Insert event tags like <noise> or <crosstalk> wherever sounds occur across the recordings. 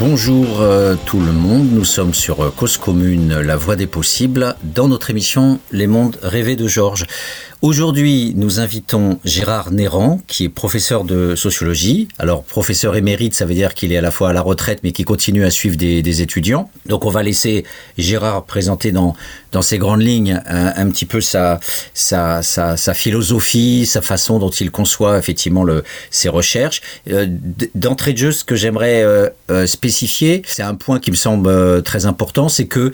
Bonjour euh, tout le monde, nous sommes sur euh, Cause Commune, la voie des possibles, dans notre émission Les mondes rêvés de Georges. Aujourd'hui, nous invitons Gérard Néran, qui est professeur de sociologie. Alors, professeur émérite, ça veut dire qu'il est à la fois à la retraite, mais qui continue à suivre des, étudiants. Donc, on va laisser Gérard présenter dans, dans ses grandes lignes un, petit peu sa, sa, sa, philosophie, sa façon dont il conçoit effectivement le, ses recherches. Euh, d'entrée de jeu, ce que j'aimerais euh, euh, c'est un point qui me semble très important, c'est que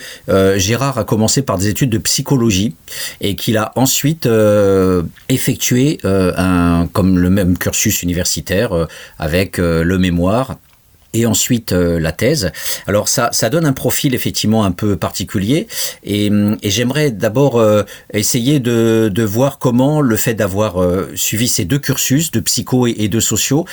Gérard a commencé par des études de psychologie et qu'il a ensuite euh, effectuer euh, un, comme le même cursus universitaire euh, avec le mémoire et ensuite la thèse. Alors ça, ça donne un profil effectivement un peu particulier et, j'aimerais d'abord essayer de, de, voir comment le fait d'avoir suivi ces deux cursus de psycho et, de sociaux,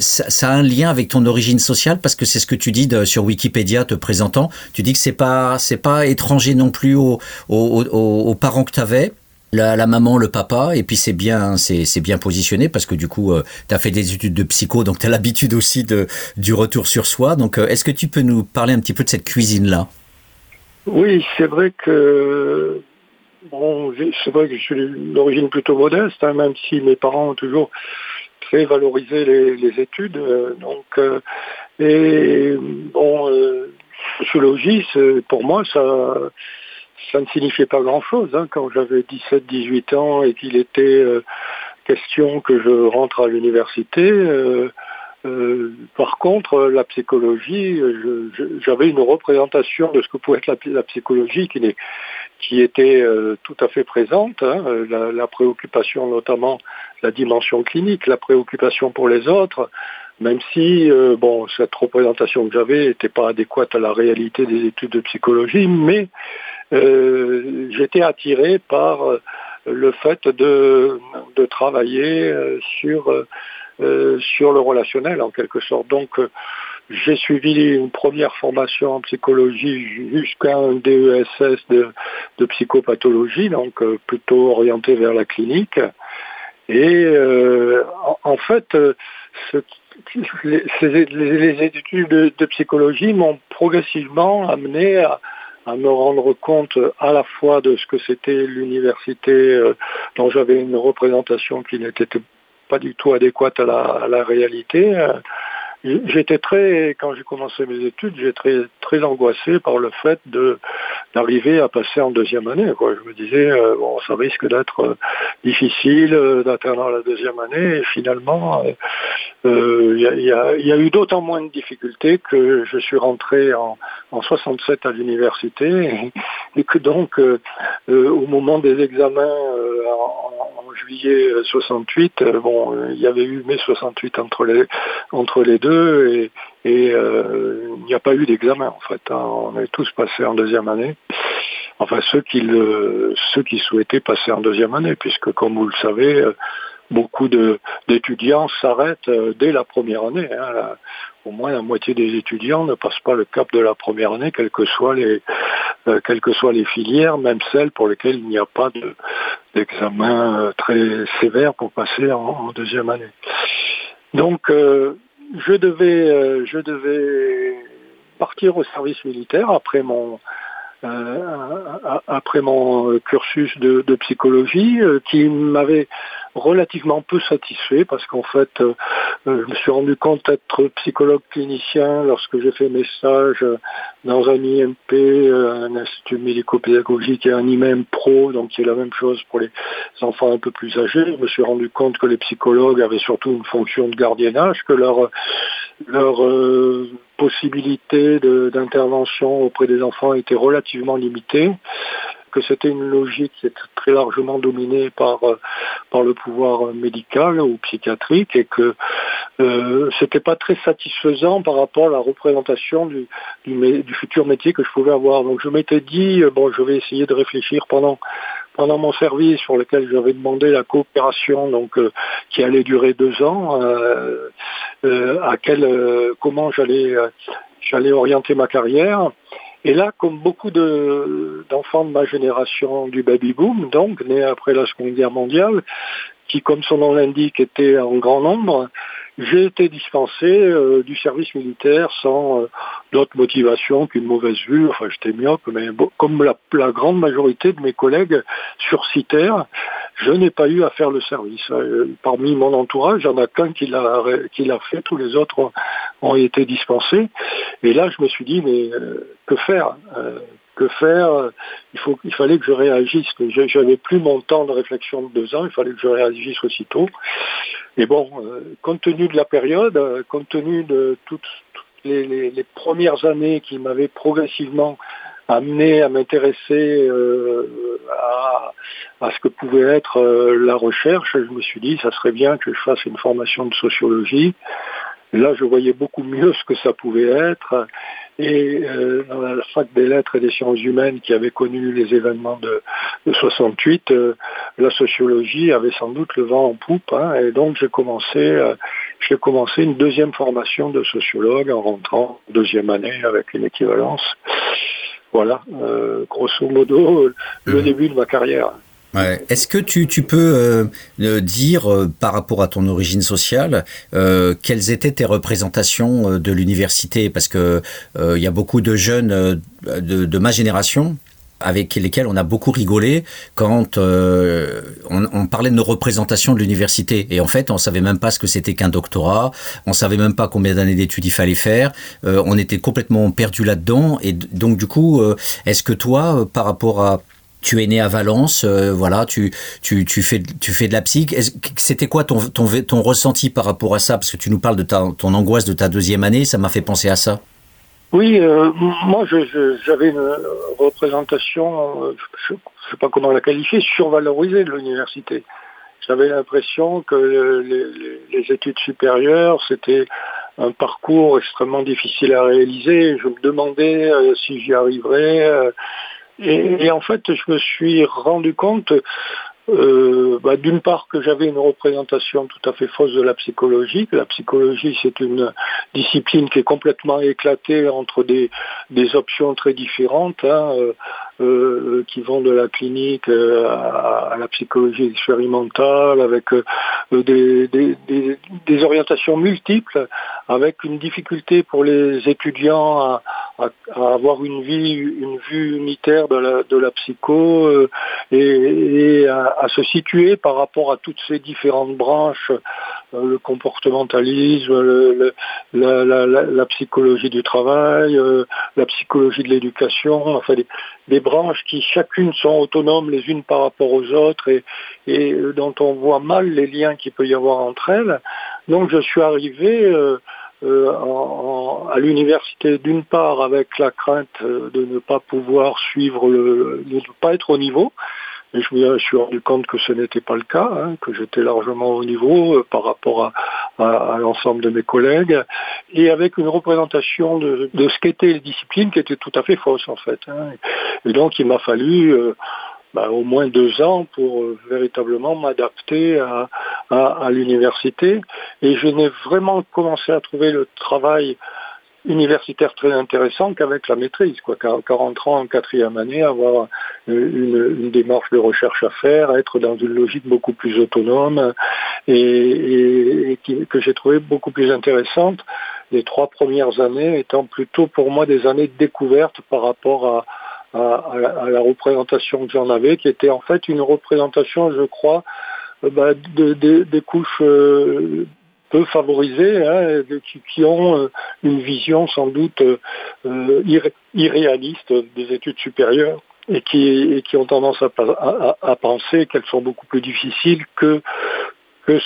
ça, a un lien avec ton origine sociale? Parce que c'est ce que tu dis sur Wikipédia te présentant. Tu dis que c'est pas pas étranger non plus aux, aux, aux parents que tu avais la, maman, le papa, et puis c'est bien, c'est bien positionné parce que du coup, euh, tu as fait des études de psycho, donc tu as l'habitude aussi de, du retour sur soi. Donc, euh, est-ce que tu peux nous parler un petit peu de cette cuisine-là? Oui, c'est vrai que c'est vrai que je suis d'origine plutôt modeste, hein, même si mes parents ont toujours très valorisé les, études. Euh, donc, et bon, sociologie, pour moi, ça ça ne signifiait pas grand-chose hein, quand j'avais 17-18 ans et qu'il était euh, question que je rentre à l'université. Euh, euh, par contre, la psychologie, j'avais une représentation de ce que pouvait être la, psychologie qui, était tout à fait présente. Hein, la, la, préoccupation, notamment la dimension clinique, la préoccupation pour les autres, même si bon, cette représentation que j'avais n'était pas adéquate à la réalité des études de psychologie, mais euh, j'étais attiré par euh, le fait de, travailler euh, sur, sur le relationnel en quelque sorte. Donc j'ai suivi une première formation en psychologie jusqu'à un DESS de, psychopathologie, donc plutôt orienté vers la clinique. Et en, fait, les, études de, de psychologie m'ont progressivement amené à, à me rendre compte à la fois de ce que c'était l'université euh, dont j'avais une représentation qui n'était pas du tout adéquate à la, réalité. Euh, j'étais très, quand j'ai commencé mes études, j'étais très, angoissé par le fait d'arriver à passer en deuxième année. Je me disais, euh, bon, ça risque d'être difficile d'atteindre la deuxième année. Et finalement, il y, a, eu d'autant moins de difficultés que je suis rentré en, en 67 à l'université et, que donc euh, euh, au moment des examens euh, en, juillet 68, bon, il y avait eu mai 68 entre les entre les deux et, il n'y a pas eu d'examen en fait. Hein. On est tous passés en deuxième année. Enfin ceux qui ceux qui souhaitaient passer en deuxième année, puisque comme vous le savez, beaucoup d'étudiants s'arrêtent dès la première année. Hein, au moins la moitié des étudiants ne passent pas le cap de la première année, quelles que soient les, euh, quelles que soient les filières, même celles pour lesquelles il n'y a pas d'examen euh, très sévère pour passer en, deuxième année. Donc, euh, je devais, je devais partir au service militaire après mon, après mon cursus de, de psychologie, qui m'avait relativement peu satisfait parce qu'en fait, euh, euh, je me suis rendu compte être psychologue clinicien lorsque j'ai fait mes stages dans un IMP, euh, un institut médico-pédagogique et un IMEM pro, donc c'est la même chose pour les enfants un peu plus âgés. Je me suis rendu compte que les psychologues avaient surtout une fonction de gardiennage, que leur possibilité d'intervention auprès des enfants était relativement limitée que c'était une logique qui était très largement dominée par, euh, par le pouvoir médical ou psychiatrique et que euh, c'était pas très satisfaisant par rapport à la représentation du, futur métier que je pouvais avoir. Donc je m'étais dit, euh, bon, je vais essayer de réfléchir pendant pendant mon service sur lequel j'avais demandé la coopération donc euh, qui allait durer deux ans à quel comment j'allais j'allais orienter ma carrière et là, comme beaucoup d'enfants de, ma génération du baby-boom, donc nés après la Seconde Guerre mondiale, qui, comme son nom l'indique, étaient en grand nombre, j'ai été dispensé euh, du service militaire sans euh, d'autre motivation qu'une mauvaise vue. Enfin, j'étais myope, mais comme la, grande majorité de mes collègues sursitaires, je n'ai pas eu à faire le service. Euh, parmi mon entourage, il n'y en a qu'un qui l'a fait, tous les autres ont, ont, été dispensés. Et là, je me suis dit, mais que faire? Que faire il, faut, il fallait que je réagisse. Je n'avais plus mon temps de réflexion de deux ans, il fallait que je réagisse aussitôt. Et bon, euh, compte tenu de la période, euh, compte tenu de toutes, les, premières années qui m'avaient progressivement amené à m'intéresser euh, à, ce que pouvait être la recherche, je me suis dit, ça serait bien que je fasse une formation de sociologie. là, je voyais beaucoup mieux ce que ça pouvait être. Et euh, dans la fac des lettres et des sciences humaines qui avait connu les événements de, 68, euh, la sociologie avait sans doute le vent en poupe. Hein, et donc j'ai commencé, euh, j'ai commencé une deuxième formation de sociologue en rentrant deuxième année avec une équivalence. Voilà, grosso modo, le début de ma carrière. Est-ce que tu, tu peux euh, euh, dire, euh, par rapport à ton origine sociale, quelles étaient tes représentations de l'université? Parce que il y a beaucoup de jeunes de, de, ma génération avec lesquels on a beaucoup rigolé quand on, on, parlait de nos représentations de l'université. Et en fait, on savait même pas ce que c'était qu'un doctorat, on savait même pas combien d'années d'études il fallait faire, on était complètement perdu là-dedans. Et donc, du coup, est-ce que toi, par rapport à tu es né à Valence, euh, voilà, tu, tu, tu, fais, tu fais de la psy. C'était quoi ton, ton, ressenti par rapport à ça? Parce que tu nous parles de ta, ton angoisse de ta deuxième année, ça m'a fait penser à ça. Oui, euh, moi j'avais une représentation, euh, je ne sais pas comment la qualifier, survalorisée de l'université. J'avais l'impression que les, études supérieures, c'était un parcours extrêmement difficile à réaliser. Je me demandais si j'y arriverais. Et, en fait, je me suis rendu compte, euh, bah, d'une part, que j'avais une représentation tout à fait fausse de la psychologie. la psychologie, c'est une discipline qui est complètement éclatée entre des, options très différentes. Hein, euh, euh, qui vont de la clinique à, la psychologie expérimentale, avec des, des, orientations multiples, avec une difficulté pour les étudiants à, à, avoir une vie, une vue unitaire de la, de la psycho et, et à, se situer par rapport à toutes ces différentes branches, le comportementalisme, le, la, la, la, psychologie du travail, la psychologie de l'éducation, enfin des, des branches qui chacune sont autonomes les unes par rapport aux autres et, et dont on voit mal les liens qu'il peut y avoir entre elles. Donc je suis arrivé euh, euh, à l'université d'une part avec la crainte de ne pas pouvoir suivre, le, de ne pas être au niveau, et je me suis rendu compte que ce n'était pas le cas, hein, que j'étais largement au niveau euh, par rapport à, l'ensemble de mes collègues, et avec une représentation de, ce qu'étaient les disciplines qui était tout à fait fausse en fait. Hein. Et donc il m'a fallu euh, bah, au moins deux ans pour euh, véritablement m'adapter à, à l'université. Et je n'ai vraiment commencé à trouver le travail universitaire très intéressant qu'avec la maîtrise, quoi. Qu'en rentrant en quatrième année, avoir une, démarche de recherche à faire, être dans une logique beaucoup plus autonome et, que j'ai trouvé beaucoup plus intéressante. Les trois premières années étant plutôt pour moi des années de découverte par rapport à, à, la représentation que j'en avais, qui était en fait une représentation, je crois, euh, bah, de, des couches euh, peu favorisés, hein, qui, ont euh, une vision sans doute irréaliste des études supérieures et qui, ont tendance à penser qu'elles sont beaucoup plus difficiles que, que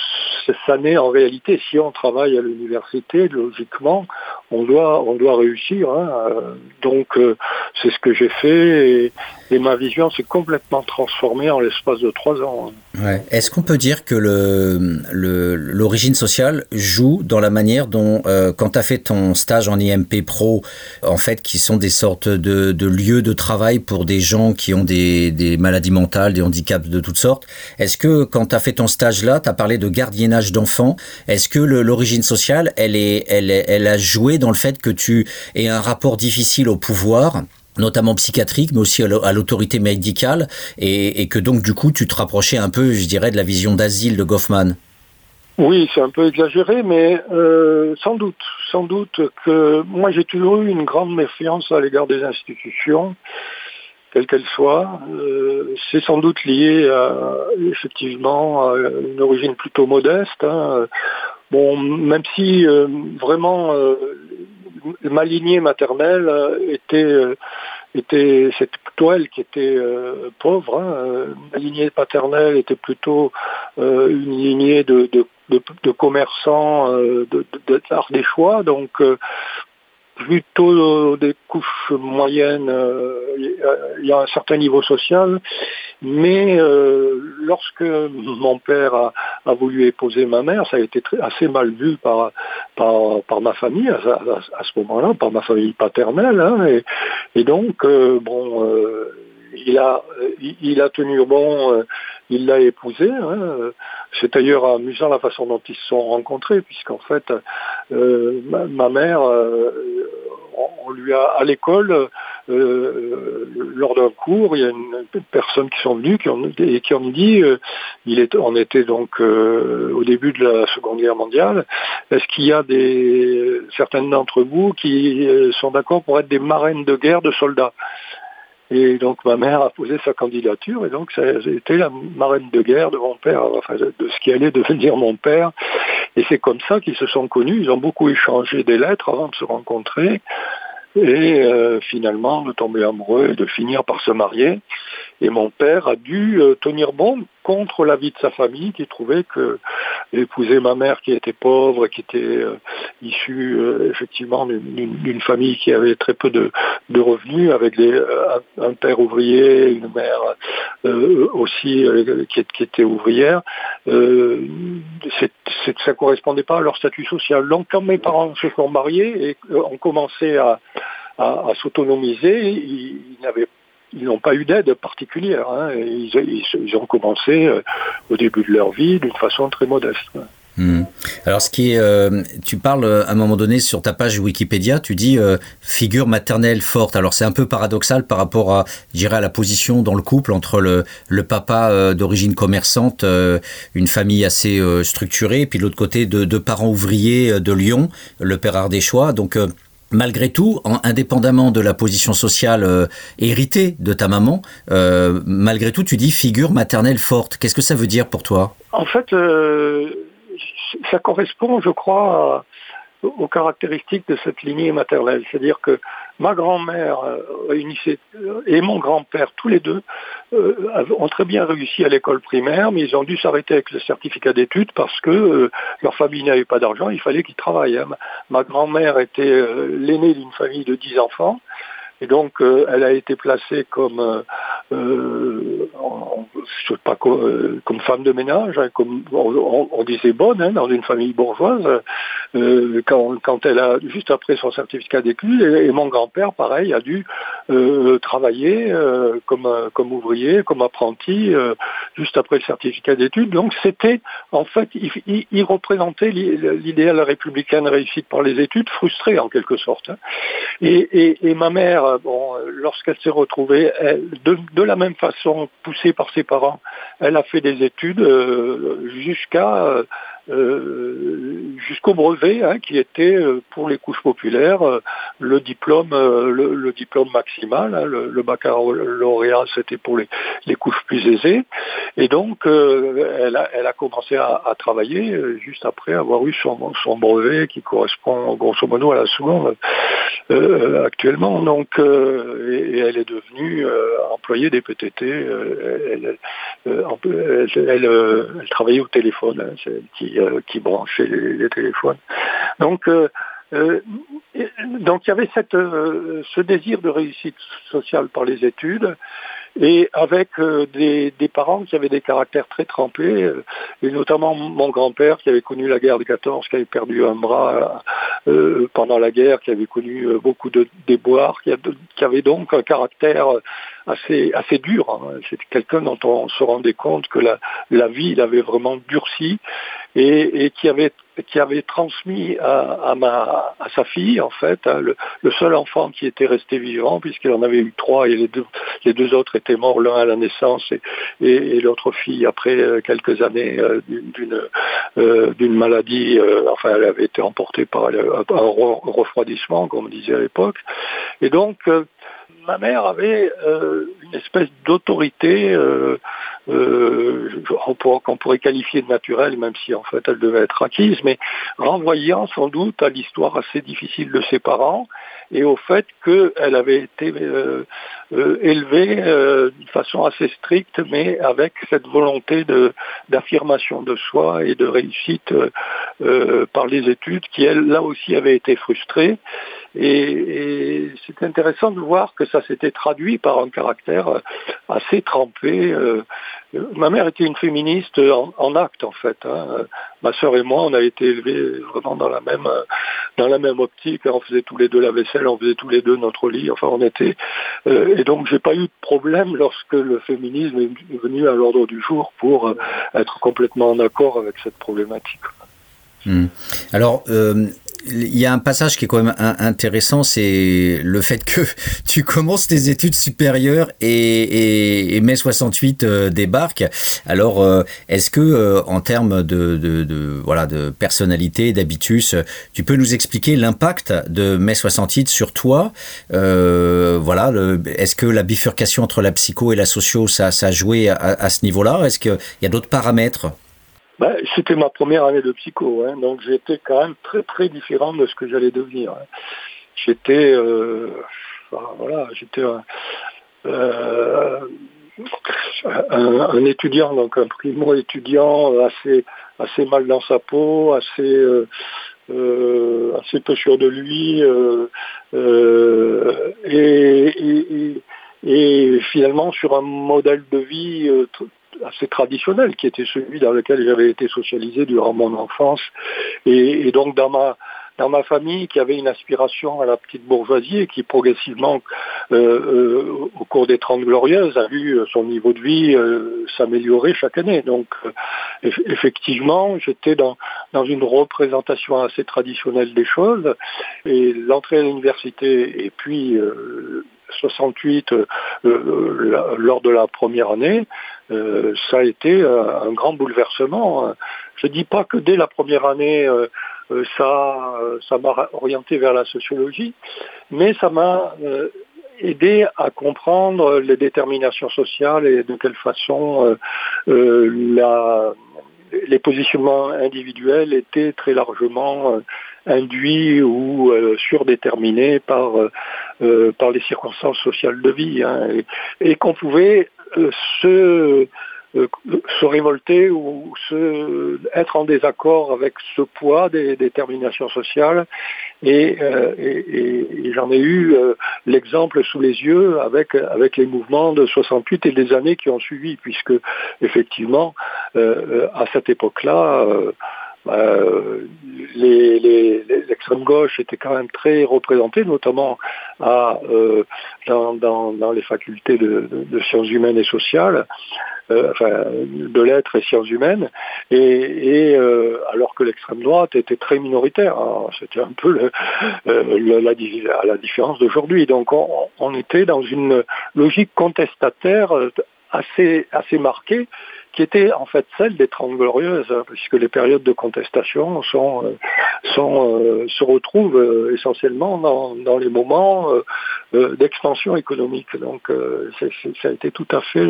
ça n'est en réalité. Si on travaille à l'université, logiquement, on doit, on doit réussir. Hein. Donc, euh, c'est ce que j'ai fait et, ma vision s'est complètement transformée en l'espace de trois ans. Ouais. Est-ce qu'on peut dire que l'origine le, sociale joue dans la manière dont, euh, quand tu as fait ton stage en IMP Pro, en fait, qui sont des sortes de, de lieux de travail pour des gens qui ont des, des maladies mentales, des handicaps de toutes sortes, est-ce que quand tu as fait ton stage là, tu as parlé de gardiennage d'enfants, est-ce que l'origine sociale, elle, est, elle, a joué dans le fait que tu aies un rapport difficile au pouvoir notamment psychiatrique, mais aussi à l'autorité médicale, et, que donc du coup tu te rapprochais un peu, je dirais, de la vision d'asile de Goffman? Oui, c'est un peu exagéré, mais euh, sans doute, sans doute que moi j'ai toujours eu une grande méfiance à l'égard des institutions, quelles qu'elles soient. Euh, c'est sans doute lié à, effectivement à une origine plutôt modeste. Hein. Bon, même si euh, vraiment ma lignée maternelle était était c'était plutôt elle qui était pauvre. Hein. Ma lignée paternelle était plutôt une lignée de, de, de, commerçants euh, de, de, des choix, donc euh, plutôt des couches moyennes, euh, il y a un certain niveau social, mais lorsque mon père a, voulu épouser ma mère, ça a été assez mal vu par, par, ma famille à, ce moment-là, par ma famille paternelle, hein, et, donc, bon il a, tenu bon, euh, il l'a épousée. Hein. C'est d'ailleurs amusant la façon dont ils se sont rencontrés, puisqu'en fait, euh, ma, mère, euh, on lui a à l'école, lors d'un cours, il y a une, personne qui sont venues et qui ont dit, on était donc au début de la Seconde Guerre mondiale, est-ce qu'il y a des certaines d'entre vous qui sont d'accord pour être des marraines de guerre de soldats? Et donc ma mère a posé sa candidature et donc été la marraine de guerre de mon père, de ce qui allait devenir mon père. Et c'est comme ça qu'ils se sont connus. Ils ont beaucoup échangé des lettres avant de se rencontrer et euh, finalement de tomber amoureux et de finir par se marier. Et mon père a dû euh, tenir bon contre l'avis de sa famille qui trouvait que épouser ma mère qui était pauvre, qui était euh, issue effectivement d'une famille qui avait très peu de, revenus, avec un, père ouvrier, une mère aussi qui, était ouvrière, ça correspondait pas à leur statut social. Donc quand mes parents se sont mariés et ont commencé à s'autonomiser, ils, ils n'ont pas eu d'aide particulière. Hein. Ils, ont commencé euh, au début de leur vie d'une façon très modeste. Hmm. Alors, ce qui est, euh, tu parles euh, à un moment donné sur ta page Wikipédia, tu dis figure maternelle forte. Alors, c'est un peu paradoxal par rapport à, à la position dans le couple entre le, le papa d'origine commerçante, une famille assez structurée, et puis de l'autre côté deux, deux parents ouvriers de Lyon, le père Ardéchois. Donc, malgré tout, indépendamment de la position sociale euh, héritée de ta maman, euh, malgré tout, tu dis figure maternelle forte. Qu'est-ce que ça veut dire pour toi? En fait, euh, ça correspond, je crois, aux caractéristiques de cette lignée maternelle. C'est-à-dire que ma grand-mère euh, et mon grand-père, tous les deux, euh, ont très bien réussi à l'école primaire, mais ils ont dû s'arrêter avec le certificat d'études parce que euh, leur famille n'avait pas d'argent, il fallait qu'ils travaillent. Hein. Ma grand-mère était l'aînée d'une famille de dix enfants. Et donc, elle a été placée comme euh, je pas, euh, comme femme de ménage, hein, comme on, disait bonne hein, dans une famille bourgeoise, euh, quand, quand, elle a juste après son certificat d'études, et, mon grand-père, pareil, a dû travailler comme comme ouvrier, comme apprenti, juste après le certificat d'études. Donc c'était, en fait, il, représentait l'idéal républicain réussite par les études, frustré en quelque sorte. Hein. Et, et, ma mère, bon, lorsqu'elle s'est retrouvée, de, de la même façon, poussée par ses parents, elle a fait des études euh, jusqu'à euh, jusqu'au brevet, hein, qui était euh, pour les couches populaires euh, le diplôme, le, diplôme maximal. Hein, le, le, baccalauréat, c'était pour les, couches plus aisées. Et donc, elle a, commencé à, travailler juste après avoir eu son, brevet, qui correspond grosso modo à la seconde actuellement. Donc, et, elle est devenue employée des PTT. Elle, elle, travaillait au téléphone. Hein, c'est qui, branchait les, téléphones. Donc, euh, euh, donc il y avait cette, ce désir de réussite sociale par les études et avec des, parents qui avaient des caractères très trempés, et notamment mon grand-père qui avait connu la guerre de 14, qui avait perdu un bras pendant la guerre, qui avait connu beaucoup de déboires, qui, avait donc un caractère assez, assez dur. Hein. C'était quelqu'un dont on se rendait compte que la, la vie l'avait vraiment durci et, qui avait qui avait transmis à, ma, à sa fille, en fait, hein, le, seul enfant qui était resté vivant, puisqu'il en avait eu trois, et les deux, autres étaient morts, l'un à la naissance et, et, l'autre fille après euh, quelques années euh, d'une euh, d'une maladie, enfin, elle avait été emportée par un refroidissement, comme on disait à l'époque. Et donc, ma mère avait une espèce d'autorité euh, qu'on pourrait qualifier de naturelle, même si en fait elle devait être acquise, mais renvoyant sans doute à l'histoire assez difficile de ses parents et au fait qu'elle avait été euh, euh, élevée euh, d'une façon assez stricte, mais avec cette volonté d'affirmation de, soi et de réussite par les études, qui elle, là aussi, avait été frustrée. Et, et c'est intéressant de voir que ça s'était traduit par un caractère assez trempé Ma mère était une féministe en, acte en fait. Hein. Ma sœur et moi, on a été élevés vraiment dans la même dans la même optique. On faisait tous les deux la vaisselle, on faisait tous les deux notre lit. Enfin, on était euh, et donc j'ai pas eu de problème lorsque le féminisme est venu à l'ordre du jour pour euh, être complètement en accord avec cette problématique. Hmm. Alors, euh, il y a un passage qui est quand même intéressant, c'est le fait que <laughs> tu commences tes études supérieures et, mai 68 euh, débarque. Alors, euh, est-ce que euh, en termes de, voilà de personnalité, d'habitus, tu peux nous expliquer l'impact de mai 68 sur toi Voilà, est-ce que la bifurcation entre la psycho et la socio, ça, a joué à ce niveau-là? Est-ce qu'il y a d'autres paramètres? Bah, c'était ma première année de psycho, hein, donc j'étais quand même très très différent de ce que j'allais devenir. Hein. J'étais, euh, voilà, j'étais euh, un, étudiant, donc un primo étudiant assez assez mal dans sa peau, assez euh, peu sûr de lui, et, finalement sur un modèle de vie assez traditionnel, qui était celui dans lequel j'avais été socialisé durant mon enfance. Et, donc dans ma dans ma famille qui avait une aspiration à la petite bourgeoisie et qui progressivement, euh, euh, au cours des Trente Glorieuses, a vu son niveau de vie euh, s'améliorer chaque année. Donc, effectivement, j'étais dans, dans une représentation assez traditionnelle des choses. Et l'entrée à l'université et puis 68 lors de la première année, euh, ça a été euh, un grand bouleversement. Je ne dis pas que dès la première année, euh, ça m'a orienté vers la sociologie, mais ça m'a aidé à comprendre les déterminations sociales et de quelle façon les positionnements individuels étaient très largement induits ou surdéterminés par, par les circonstances sociales de vie, hein, et qu'on pouvait euh, se, euh, se révolter ou se, être en désaccord avec ce poids des déterminations sociales. Et, euh, j'en ai eu l'exemple sous les yeux avec, avec les mouvements de 68 et des années qui ont suivi, puisque effectivement, à cette époque-là, l'extrême gauche était quand même très représentée, notamment euh, dans, les facultés de, sciences humaines et sociales, euh, enfin de lettres et sciences humaines, et, euh, alors que l'extrême droite était très minoritaire. Hein. C'était un peu la, la, différence d'aujourd'hui. Donc on, était dans une logique contestataire assez marquée qui était en fait celle des Trente Glorieuses, hein, puisque les périodes de contestation euh, euh, se retrouvent euh, essentiellement dans, dans, les moments d'expansion économique. Donc ça a été tout à fait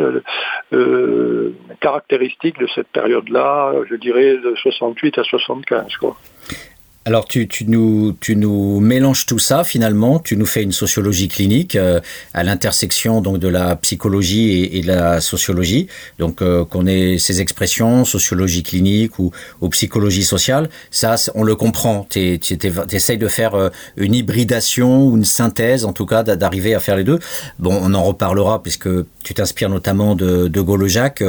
caractéristique de cette période-là, je dirais de 68 à 75. Quoi. Alors tu, tu, nous, tu nous mélanges tout ça finalement, tu nous fais une sociologie clinique euh, à l'intersection donc de la psychologie et, de la sociologie. Donc euh, qu'on ait ces expressions, sociologie clinique ou, ou psychologie sociale, ça on le comprend. Tu essayes de faire euh, une hybridation ou une synthèse en tout cas d'arriver à faire les deux. Bon, on en reparlera puisque tu t'inspires notamment de, de Gaulle-Jacques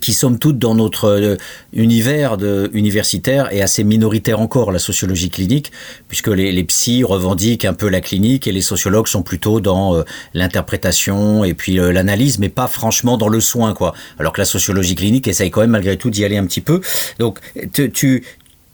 qui somme toute dans notre euh, univers universitaire est assez minoritaire encore, la sociologie clinique, puisque les, les psys revendiquent un peu la clinique et les sociologues sont plutôt dans euh, l'interprétation et puis euh, l'analyse, mais pas franchement dans le soin, quoi. Alors que la sociologie clinique essaye quand même malgré tout d'y aller un petit peu. Donc, tu,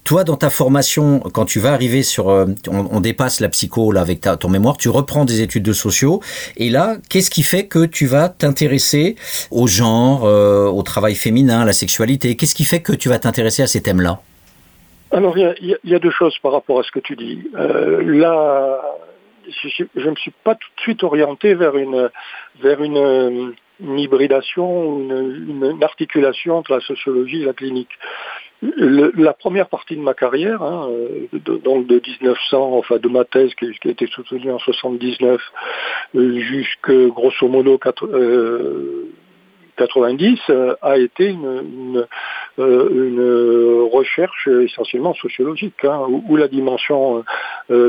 toi, dans ta formation, quand tu vas arriver sur, euh, on, dépasse la psycho là avec ta, ton mémoire, tu reprends des études de sociaux. Et là, qu'est-ce qui fait que tu vas t'intéresser au genre, euh, au travail féminin, à la sexualité? Qu'est-ce qui fait que tu vas t'intéresser à ces thèmes-là? Alors, il y, a deux choses par rapport à ce que tu dis. Euh, là, je ne me suis pas tout de suite orienté vers une, hybridation, une, articulation entre la sociologie et la clinique la première partie de ma carrière, hein, de, donc de 1900, enfin de ma thèse qui, a été soutenue en 79 euh, jusque grosso modo 90, euh, a été une, euh, recherche essentiellement sociologique, hein, où, la dimension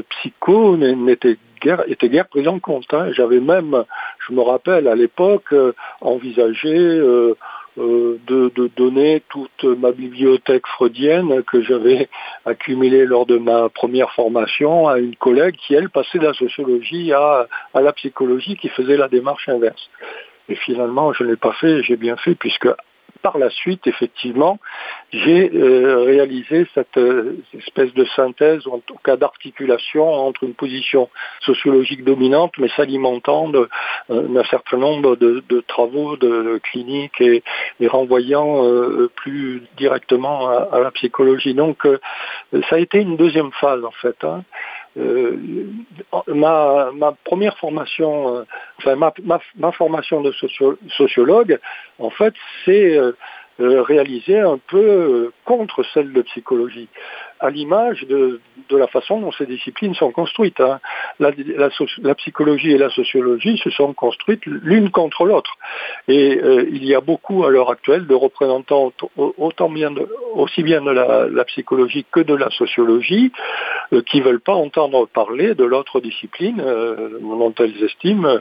psycho n'était guère, était guère prise en compte. Hein. J'avais même, je me rappelle à l'époque, envisagé euh, de, donner toute ma bibliothèque freudienne que j'avais accumulée lors de ma première formation à une collègue qui, elle, passait de la sociologie à, à la psychologie, qui faisait la démarche inverse. Et finalement, je ne l'ai pas fait, j'ai bien fait, puisque par la suite, effectivement, j'ai euh, réalisé cette, euh, espèce de synthèse, en tout cas d'articulation entre une position sociologique dominante, mais s'alimentant euh, d'un certain nombre de, travaux de, cliniques et, renvoyant plus directement à, la psychologie. Donc, ça a été une deuxième phase, en fait. Hein. Ma, première formation, enfin ma, formation de sociologue, en fait, c'est euh, réalisée un peu euh, contre celle de psychologie, à l'image de, la façon dont ces disciplines sont construites. Hein. La, psychologie et la sociologie se sont construites l'une contre l'autre. Et euh, il y a beaucoup à l'heure actuelle de représentants aussi bien de la, psychologie que de la sociologie qui ne veulent pas entendre parler de l'autre discipline dont elles estiment,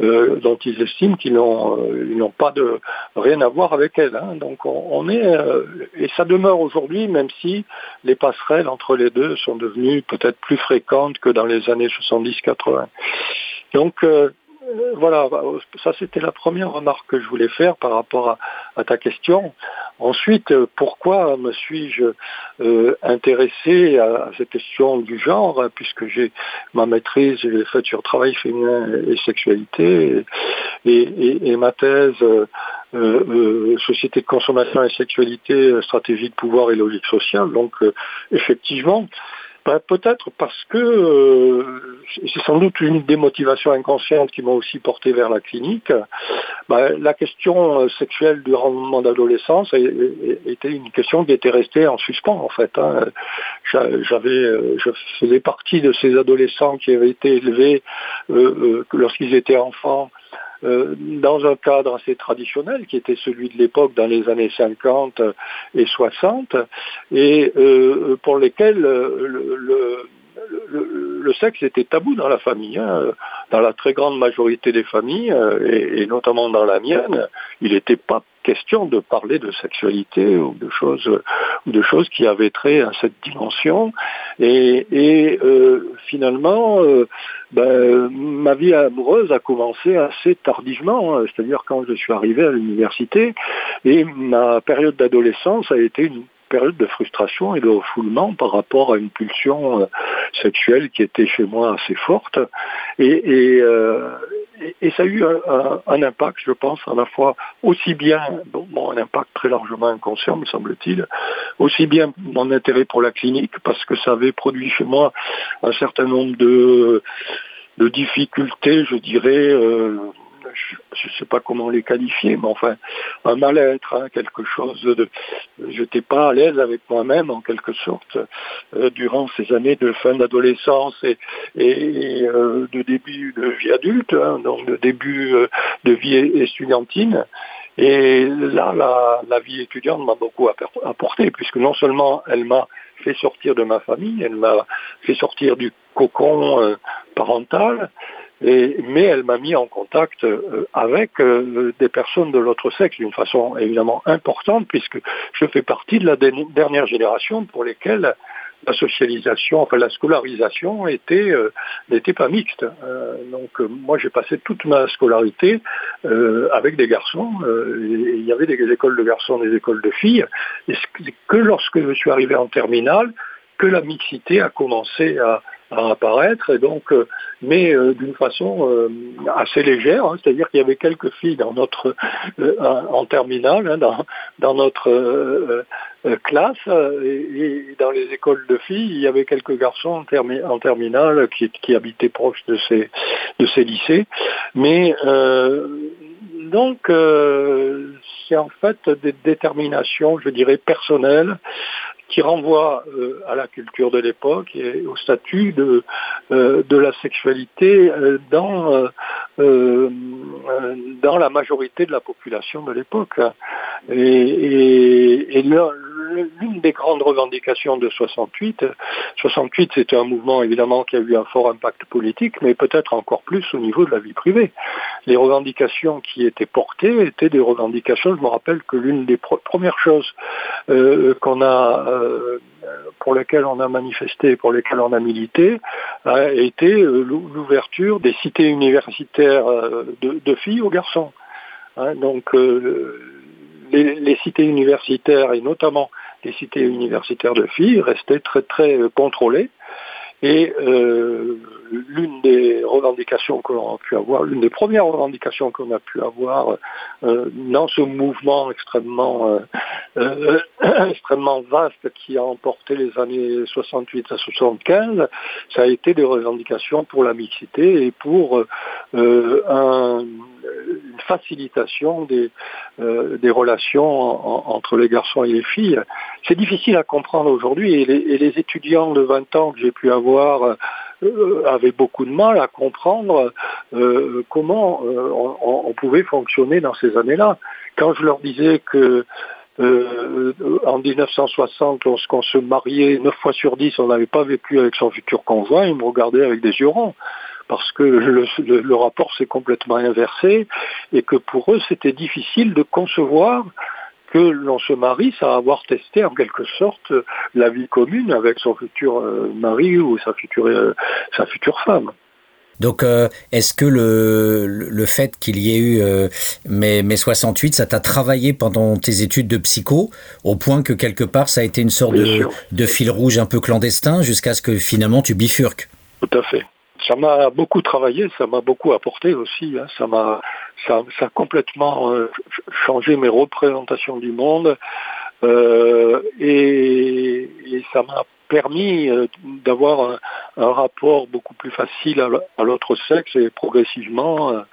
dont ils estiment qu'ils n'ont pas de rien à voir avec elle. Hein. Donc, on, est euh, et ça demeure aujourd'hui, même si les passerelles entre les deux sont devenues peut-être plus fréquentes que dans les années 70-80. Donc euh, voilà, ça c'était la première remarque que je voulais faire par rapport à, ta question. Ensuite, pourquoi me suis-je euh, intéressé à, cette question du genre, puisque j'ai ma maîtrise, j'ai fait sur travail féminin et sexualité, et, ma thèse euh, euh, société de consommation et sexualité, euh, stratégie de pouvoir et logique sociale. Donc effectivement, ben, peut-être parce que c'est sans doute une des motivations inconscientes qui m'ont aussi porté vers la clinique. Ben, la question sexuelle du rendement d'adolescence était une question qui était restée en suspens en fait. Hein. J'avais, je faisais partie de ces adolescents qui avaient été élevés lorsqu'ils étaient enfants euh, dans un cadre assez traditionnel qui était celui de l'époque dans les années 50 et 60 et euh, pour lesquels le, le, sexe était tabou dans la famille. Hein. Dans la très grande majorité des familles, euh, et, notamment dans la mienne, il n'était pas question de parler de sexualité ou de choses ou de choses qui avaient trait à cette dimension. Et, euh, finalement, euh, ben, ma vie amoureuse a commencé assez tardivement, hein. c'est-à-dire quand je suis arrivé à l'université, et ma période d'adolescence a été une période de frustration et de refoulement par rapport à une pulsion euh, sexuelle qui était chez moi assez forte. Et, euh, ça a eu un, impact, je pense, à la fois aussi bien, bon, un impact très largement inconscient, me semble-t-il, aussi bien mon intérêt pour la clinique, parce que ça avait produit chez moi un certain nombre de, difficultés, je dirais, euh, je ne sais pas comment les qualifier, mais enfin, un mal-être, hein, quelque chose de... Je n'étais pas à l'aise avec moi-même, en quelque sorte, euh, durant ces années de fin d'adolescence et, euh, de début de vie adulte, hein, donc de début euh, de vie étudiantine. Et là, la, vie étudiante m'a beaucoup apporté, puisque non seulement elle m'a fait sortir de ma famille, elle m'a fait sortir du cocon parental, Mais elle m'a mis en contact avec des personnes de l'autre sexe d'une façon évidemment importante puisque je fais partie de la dernière génération pour lesquelles la socialisation, enfin la scolarisation euh, n'était pas mixte. Euh, donc euh, moi j'ai passé toute ma scolarité avec des garçons. il y avait des écoles de garçons, des écoles de filles. Et que lorsque je suis arrivé en terminale, que la mixité a commencé à, apparaître, et donc, mais d'une façon assez légère, hein. c'est-à-dire qu'il y avait quelques filles dans notre en terminale, hein, dans, notre euh, classe euh, et, dans les écoles de filles, il y avait quelques garçons en, terminale qui, habitaient proche de ces, de ces lycées. Mais euh, donc, c'est en fait des déterminations, je dirais, personnelles qui renvoient à la culture de l'époque et au statut de, de la sexualité dans, dans la majorité de la population de l'époque. Et, l'une des grandes revendications de 68, 68 c'était un mouvement évidemment qui a eu un fort impact politique, mais peut-être encore plus au niveau de la vie privée. Les revendications qui étaient portées étaient des revendications, je me rappelle que l'une des premières choses euh, qu'on a, euh, pour lesquelles on a manifesté, pour lesquelles on a milité, a été euh, l'ouverture des cités universitaires de, filles aux garçons. Hein, donc les, cités universitaires et notamment les cités universitaires de filles restaient très très euh, contrôlées. Et euh, l'une des revendications qu'on a pu avoir, l'une des premières revendications qu'on a pu avoir euh, dans ce mouvement extrêmement, <clears throat> extrêmement vaste qui a emporté les années 68 à 75, ça a été des revendications pour la mixité et pour un une facilitation des, euh, relations entre les garçons et les filles. C'est difficile à comprendre aujourd'hui et, les, étudiants de 20 ans que j'ai pu avoir euh, avaient beaucoup de mal à comprendre euh, comment on, pouvait fonctionner dans ces années-là. Quand je leur disais que en 1960, lorsqu'on se mariait 9 fois sur 10, on n'avait pas vécu avec son futur conjoint, ils me regardaient avec des yeux ronds parce que le, rapport s'est complètement inversé et que pour eux c'était difficile de concevoir que l'on se marie sans avoir testé en quelque sorte la vie commune avec son futur euh, mari ou sa future, euh, sa future femme. Donc, euh, est-ce que le, le fait qu'il y ait eu mai, 68, ça t'a travaillé pendant tes études de psycho, au point que quelque part ça a été une sorte de, de, fil rouge un peu clandestin jusqu'à ce que finalement tu bifurques? Tout à fait ça m'a beaucoup travaillé, ça m'a beaucoup apporté aussi. Hein. Ça m'a, a complètement euh, changé mes représentations du monde euh, et, ça m'a permis euh, d'avoir un, rapport beaucoup plus facile à l'autre sexe et progressivement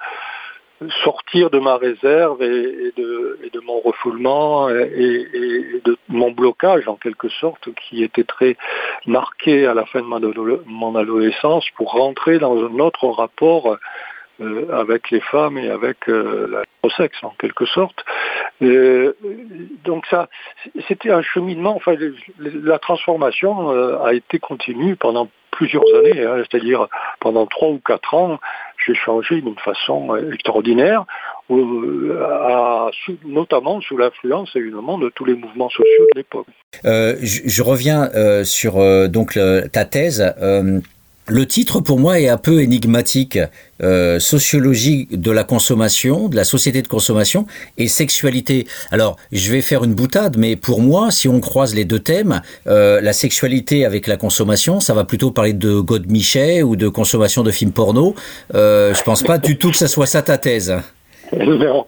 sortir de ma réserve et, de, mon refoulement et, de mon blocage en quelque sorte qui était très marqué à la fin de mon adolescence pour rentrer dans un autre rapport euh, avec les femmes et avec euh, sexe en quelque sorte. Euh, donc ça, c'était un cheminement. Enfin, la transformation a été continue pendant plusieurs années, hein, c'est-à-dire pendant trois ou quatre ans, j'ai changé d'une façon extraordinaire, euh, notamment sous l'influence évidemment de tous les mouvements sociaux de l'époque. Euh, je, reviens euh, sur donc ta thèse. Le titre pour moi est un peu énigmatique. Euh, sociologie de la consommation, de la société de consommation et sexualité. Alors, je vais faire une boutade, mais pour moi, si on croise les deux thèmes, euh, la sexualité avec la consommation, ça va plutôt parler de Godemichet ou de consommation de films porno. Euh, je pense pas du tout que ça soit ça ta thèse. <laughs> Non.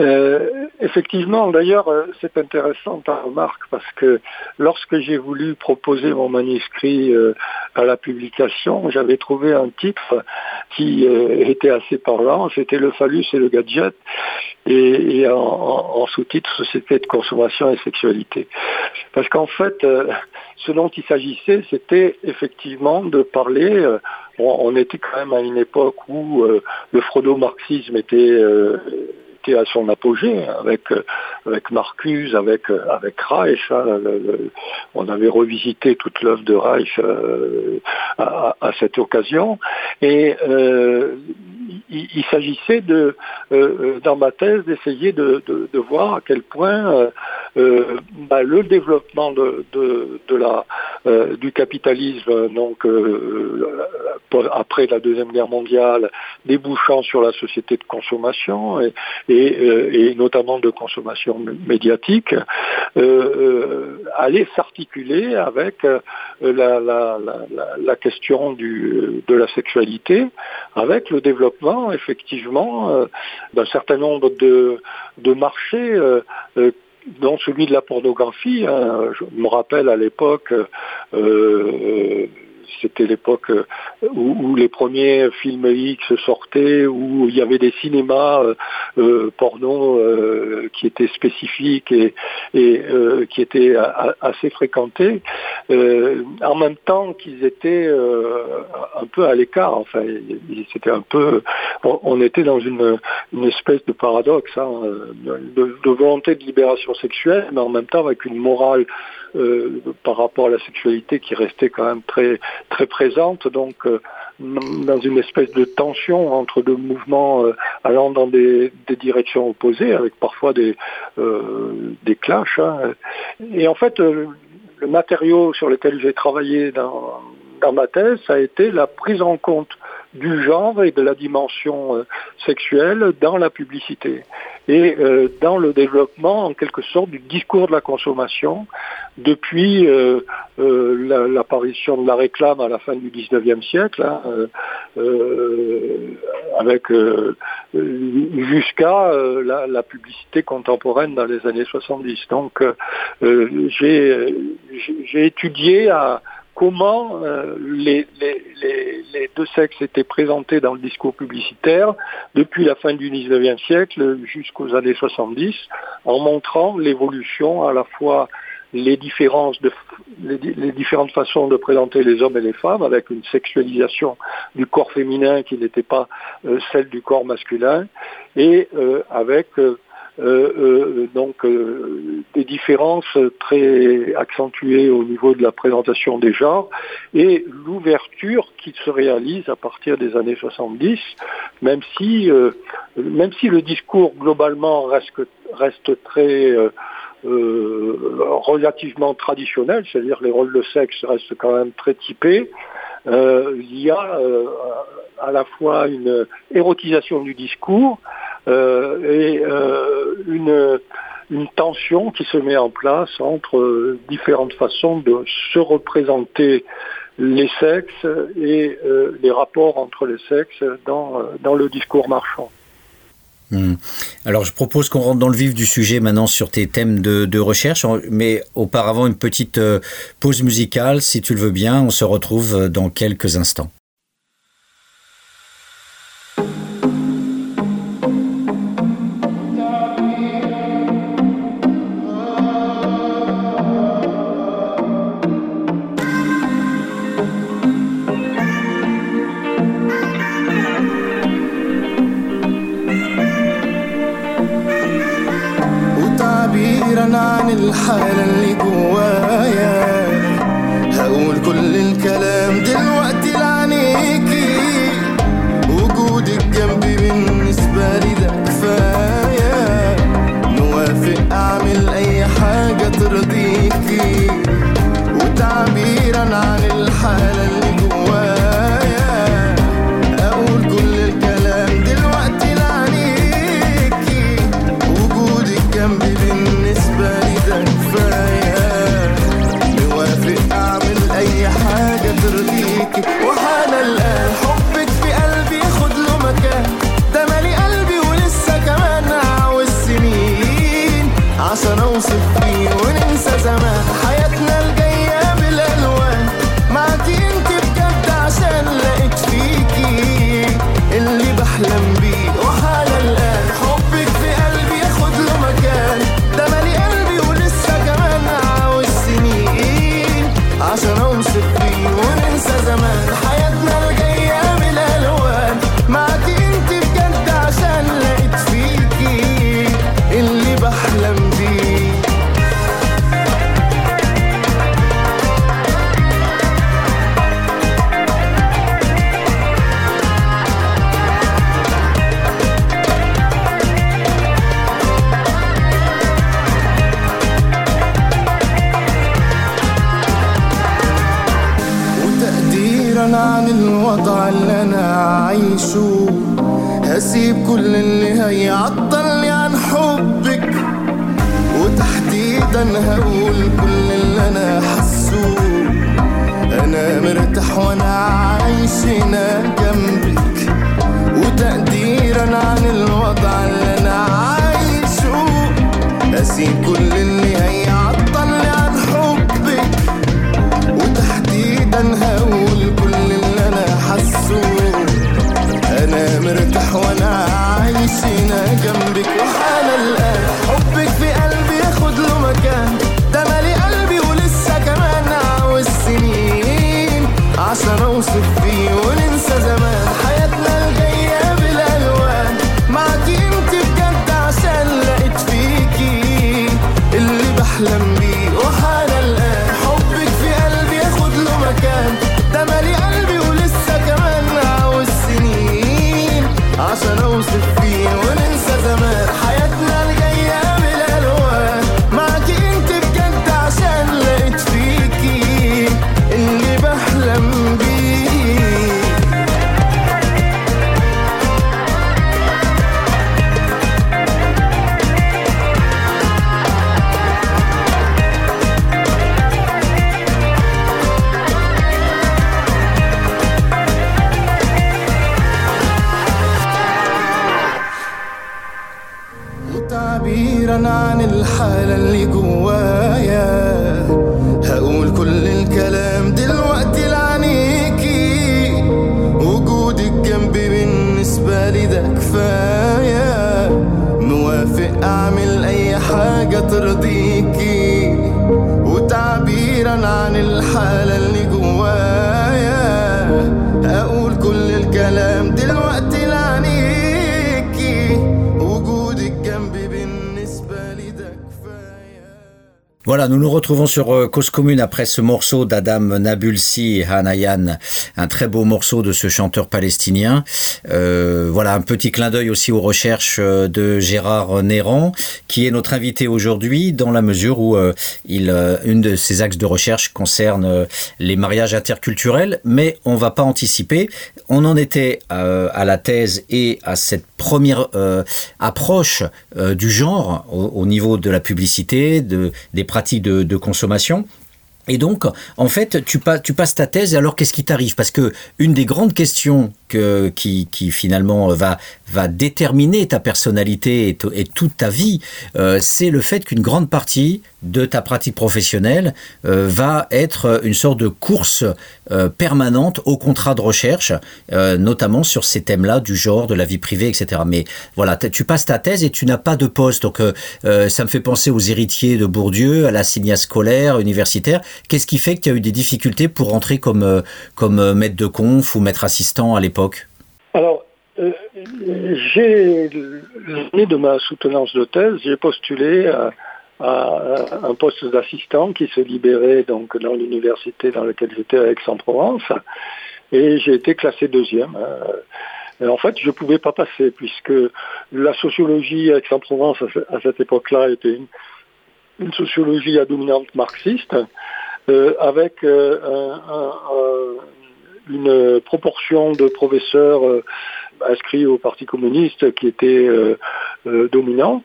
Euh, effectivement, d'ailleurs, euh, c'est intéressant ta remarque parce que lorsque j'ai voulu proposer mon manuscrit euh, à la publication, j'avais trouvé un titre qui était assez parlant, c'était le phallus et le gadget, et, en, sous-titre Société de consommation et sexualité. Parce qu'en fait, ce dont il s'agissait, c'était effectivement de parler, on, était quand même à une époque où le freudo-marxisme était à son apogée avec avec Marcuse, avec avec Reich. Hein, on avait revisité toute l'œuvre de Reich à, à, cette occasion et il, s'agissait de, euh, euh, dans ma thèse, d'essayer de, voir à quel point euh, bah, le développement du capitalisme, donc après la deuxième guerre mondiale, débouchant sur la société de consommation et, notamment de consommation médiatique, allait s'articuler avec la, question de la sexualité, avec le développement effectivement euh, d'un certain nombre de, marchés euh, euh, dont celui de la pornographie. Hein. Je me rappelle à l'époque, c'était l'époque euh, où, les premiers films X sortaient, où il y avait des cinémas euh, euh, porno qui étaient spécifiques et, qui étaient assez fréquentés, en même temps qu'ils étaient un peu à l'écart. Enfin, c'était un peu, on, était dans une, espèce de paradoxe, hein, de volonté de libération sexuelle, mais en même temps avec une morale euh, par rapport à la sexualité qui restait quand même très présente. Donc euh, dans une espèce de tension entre deux mouvements euh, allant dans des, directions opposées, avec parfois des, des clashs. Hein. Et en fait, le matériau sur lequel j'ai travaillé dans, dans ma thèse, ça a été la prise en compte du genre et de la dimension euh, sexuelle dans la publicité et euh, dans le développement en quelque sorte du discours de la consommation depuis euh, l'apparition de la réclame à la fin du 19e siècle hein, avec jusqu'à la, publicité contemporaine dans les années 70. Donc j'ai étudié à comment euh, les, deux sexes étaient présentés dans le discours publicitaire depuis la fin du 19e siècle jusqu'aux années 70, en montrant l'évolution à la fois les différences les, différentes façons de présenter les hommes et les femmes avec une sexualisation du corps féminin qui n'était pas euh, celle du corps masculin et euh, avec euh, donc euh, des différences très accentuées au niveau de la présentation des genres et l'ouverture qui se réalise à partir des années 70, même si, même si le discours globalement reste, reste très relativement traditionnel, c'est-à-dire les rôles de sexe restent quand même très typés, il y a à la fois une érotisation du discours euh, et euh, une, une tension qui se met en place entre différentes façons de se représenter les sexes et euh, les rapports entre les sexes dans, dans le discours marchand. Hmm. Alors je propose qu'on rentre dans le vif du sujet maintenant sur tes thèmes de, de, recherche, mais auparavant une petite pause musicale, si tu le veux bien, on se retrouve dans quelques instants. Let me nous nous retrouvons sur euh, Cause Commune après ce morceau d'Adam Nabulsi Hanayan, un très beau morceau de ce chanteur palestinien. Euh, voilà, un petit clin d'œil aussi aux recherches euh, de Gérard Néran, qui est notre invité aujourd'hui dans la mesure où une de ses axes de recherche concerne les mariages interculturels, mais on va pas anticiper. On en était à la thèse et à cette première euh, approche euh, du genre au, au niveau de la publicité, de, des pratiques de, consommation. Et donc, en fait, tu, pas, tu passes ta thèse, et alors qu'est-ce qui t'arrive? Parce que une des grandes questions que, qui finalement va, va déterminer ta personnalité et, to- et toute ta vie, euh, c'est le fait qu'une grande partie de ta pratique professionnelle euh, va être une sorte de course euh, permanente au contrat de recherche, euh, notamment sur ces thèmes-là du genre, de la vie privée, etc. Mais voilà, tu passes ta thèse et tu n'as pas de poste. Donc, euh, euh, ça me fait penser aux héritiers de Bourdieu, à la signa scolaire, universitaire. Qu'est-ce qui fait que tu as eu des difficultés pour rentrer comme, euh, comme euh, maître de conf ou maître assistant à l'époque? Alors, euh, j'ai l'année de ma soutenance de thèse, j'ai postulé à, un poste d'assistant qui se libérait donc dans l'université dans laquelle j'étais à Aix-en-Provence, et j'ai été classé deuxième. Et en fait, je ne pouvais pas passer puisque la sociologie à Aix-en-Provence à ce- à cette époque-là était une, sociologie à dominante marxiste, euh, avec euh, un- un- un- une proportion de professeurs inscrits au Parti communiste qui était euh, euh, dominant.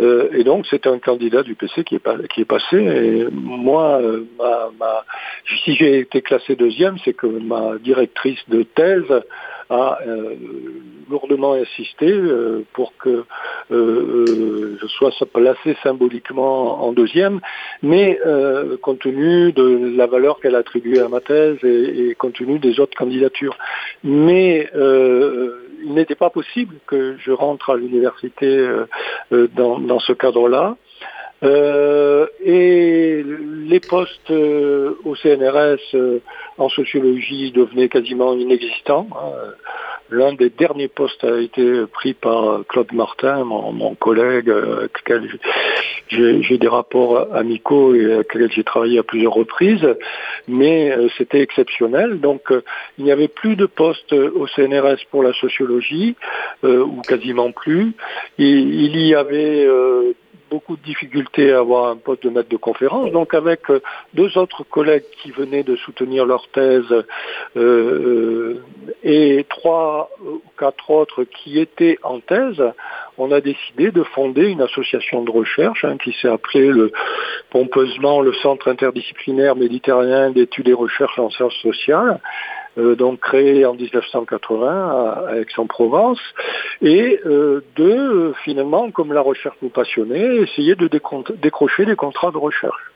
Euh, et donc c'est un candidat du PC qui est, qui est passé. Et moi, si j'ai été classé deuxième, c'est que ma directrice de thèse a euh, lourdement insisté euh, pour que euh, euh, je sois placé symboliquement en deuxième, mais euh, compte tenu de la valeur qu'elle attribuait à ma thèse et, et compte tenu des autres candidatures. Mais il n'était pas possible que je rentre à l'université dans, dans ce cadre-là. Euh, et les postes euh, au CNRS euh, en sociologie devenaient quasiment inexistants. hein. L'un des derniers postes a été pris par Claude Martin, mon, collègue, avec lequel j'ai des rapports amicaux et avec lequel j'ai travaillé à plusieurs reprises, mais c'était exceptionnel. Donc il n'y avait plus de postes au CNRS pour la sociologie, ou quasiment plus. Il y avait beaucoup de difficultés à avoir un poste de maître de conférence. Donc avec euh, deux autres collègues qui venaient de soutenir leur thèse euh, et trois ou quatre autres qui étaient en thèse, on a décidé de fonder une association de recherche hein, qui s'est appelée pompeusement le Centre interdisciplinaire méditerranéen d'études et recherches en sciences sociales. Euh, donc créé en 1980 à, Aix-en-Provence, et euh, de finalement, comme la recherche nous passionnait, essayer de décrocher des contrats de recherche.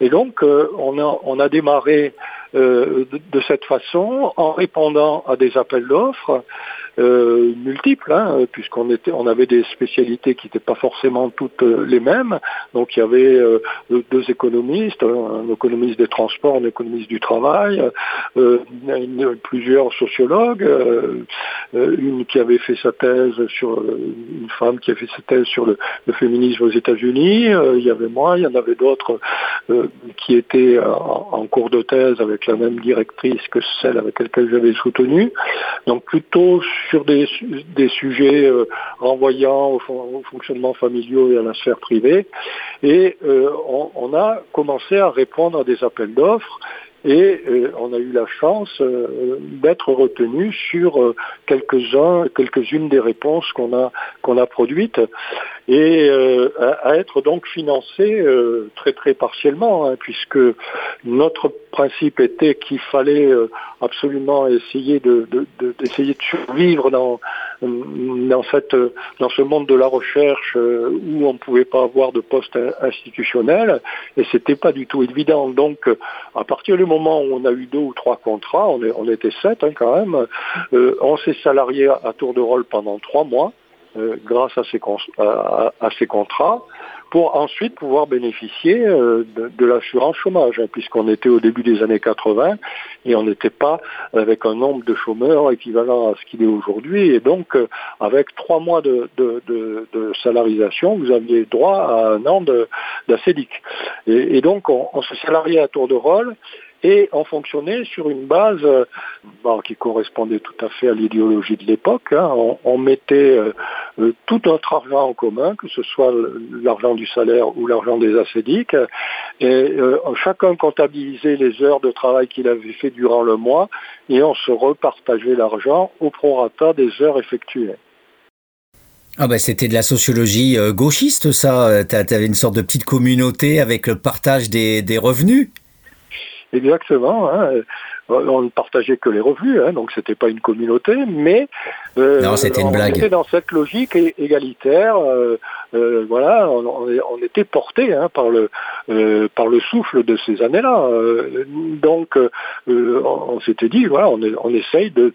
Et donc, euh, on, a, on a démarré de, de, cette façon en répondant à des appels d'offres euh, multiples, hein, puisqu'on on avait des spécialités qui n'étaient pas forcément toutes euh, les mêmes. Donc il y avait euh, deux économistes, un économiste des transports, un économiste du travail, plusieurs sociologues, une qui avait fait sa thèse sur une femme qui a fait sa thèse sur le, féminisme aux États-Unis. il y avait moi, il y en avait d'autres qui étaient en, en, cours de thèse avec la même directrice que celle avec laquelle j'avais soutenu. Donc plutôt sur des, des sujets euh, renvoyant au, au, fonctionnement familial et à la sphère privée. Et euh, on, on, a commencé à répondre à des appels d'offres et euh, on a eu la chance euh, d'être retenu sur euh, quelques-uns, quelques-unes des réponses qu'on a produites et à, être donc financé très très partiellement, hein, puisque notre principe était qu'il fallait absolument essayer de, survivre dans dans ce monde de la recherche où on ne pouvait pas avoir de poste institutionnel et c'était pas du tout évident. Donc à partir du moment moment où on a eu deux ou trois contrats, on, était sept hein, quand même, euh, on s'est salarié à, tour de rôle pendant trois mois euh, grâce à ces, contrats pour ensuite pouvoir bénéficier euh, de, de l'assurance chômage, hein, puisqu'on était au début des années 80 et on n'était pas avec un nombre de chômeurs équivalent à ce qu'il est aujourd'hui. Et donc, avec trois mois de, de, de, de, salarisation, vous aviez droit à un an. Et, et, donc, on, on se salariait à tour de rôle et on fonctionnait sur une base euh, qui correspondait tout à fait à l'idéologie de l'époque. Hein. On, mettait euh, euh, tout notre argent en commun, que ce soit l'argent du salaire ou l'argent des assédiques, et chacun comptabilisait les heures de travail qu'il avait fait durant le mois, et on se repartageait l'argent au prorata des heures effectuées. Ah ben c'était de la sociologie gauchiste ça, tu avais une sorte de petite communauté avec le partage des revenus Exactement. Hein. On ne partageait que les revenus, hein, donc c'était pas une communauté, mais euh, non, c'était une on blague. était dans cette logique égalitaire. Euh, euh, voilà, on, était porté hein, par le euh, souffle de ces années-là. Euh, donc, on, s'était dit, voilà, on, on essaye de,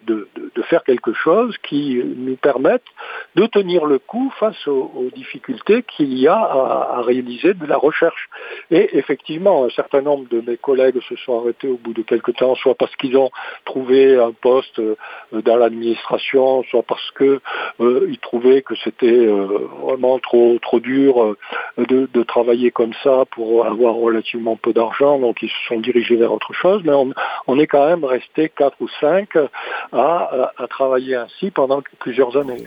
faire quelque chose qui nous permette de tenir le coup face aux, difficultés qu'il y a à, à, réaliser de la recherche. Et effectivement, un certain nombre de mes collègues se sont arrêtés au bout de quelques temps, soit parce qu'ils ont trouvé un poste dans l'administration, soit parce que ils trouvaient que c'était vraiment trop trop, dur euh, de, travailler comme ça pour avoir relativement peu d'argent, donc ils se sont dirigés vers autre chose, mais on, est quand même resté quatre ou cinq à, à, travailler ainsi pendant plusieurs années.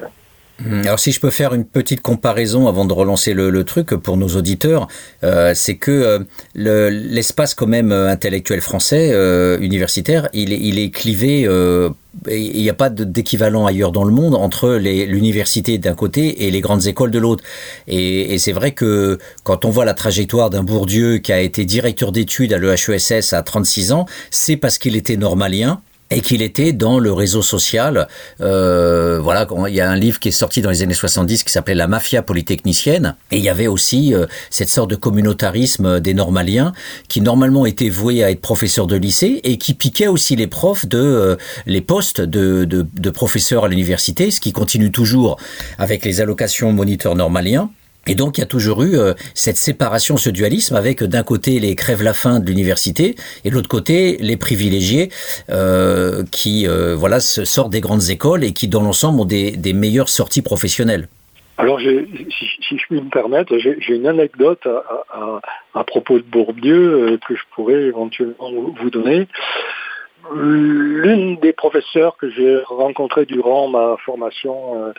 Hum, alors si je peux faire une petite comparaison avant de relancer le, truc pour nos auditeurs, euh, c'est que euh, l'espace quand même euh, intellectuel français universitaire, il est, clivé. Il n'y a pas d'équivalent ailleurs dans le monde entre l'université d'un côté et les grandes écoles de l'autre. Et, et c'est vrai que quand on voit la trajectoire d'un Bourdieu qui a été directeur d'études à l'EHESS à 36 ans, c'est parce qu'il était normalien et qu'il était dans le réseau social. Euh, voilà, il y a un livre qui est sorti dans les années 70 qui s'appelait La mafia polytechnicienne, et il y avait aussi euh, cette sorte de communautarisme des normaliens qui normalement étaient voués à être professeurs de lycée et qui piquaient aussi les profs de euh, les postes de, de, de professeurs à l'université, ce qui continue toujours avec les allocations moniteurs normaliens. Et donc il y a toujours eu euh, cette séparation, ce dualisme avec d'un côté les crèves la faim de l'université et de l'autre côté les privilégiés euh, qui euh, voilà sortent des grandes écoles et qui dans l'ensemble ont des, des, meilleures sorties professionnelles. Alors si, si, je puis me permettre, j'ai une anecdote à, à, à, propos de Bourdieu euh, que je pourrais éventuellement vous donner. L'une des professeurs que j'ai rencontrées durant ma formation euh,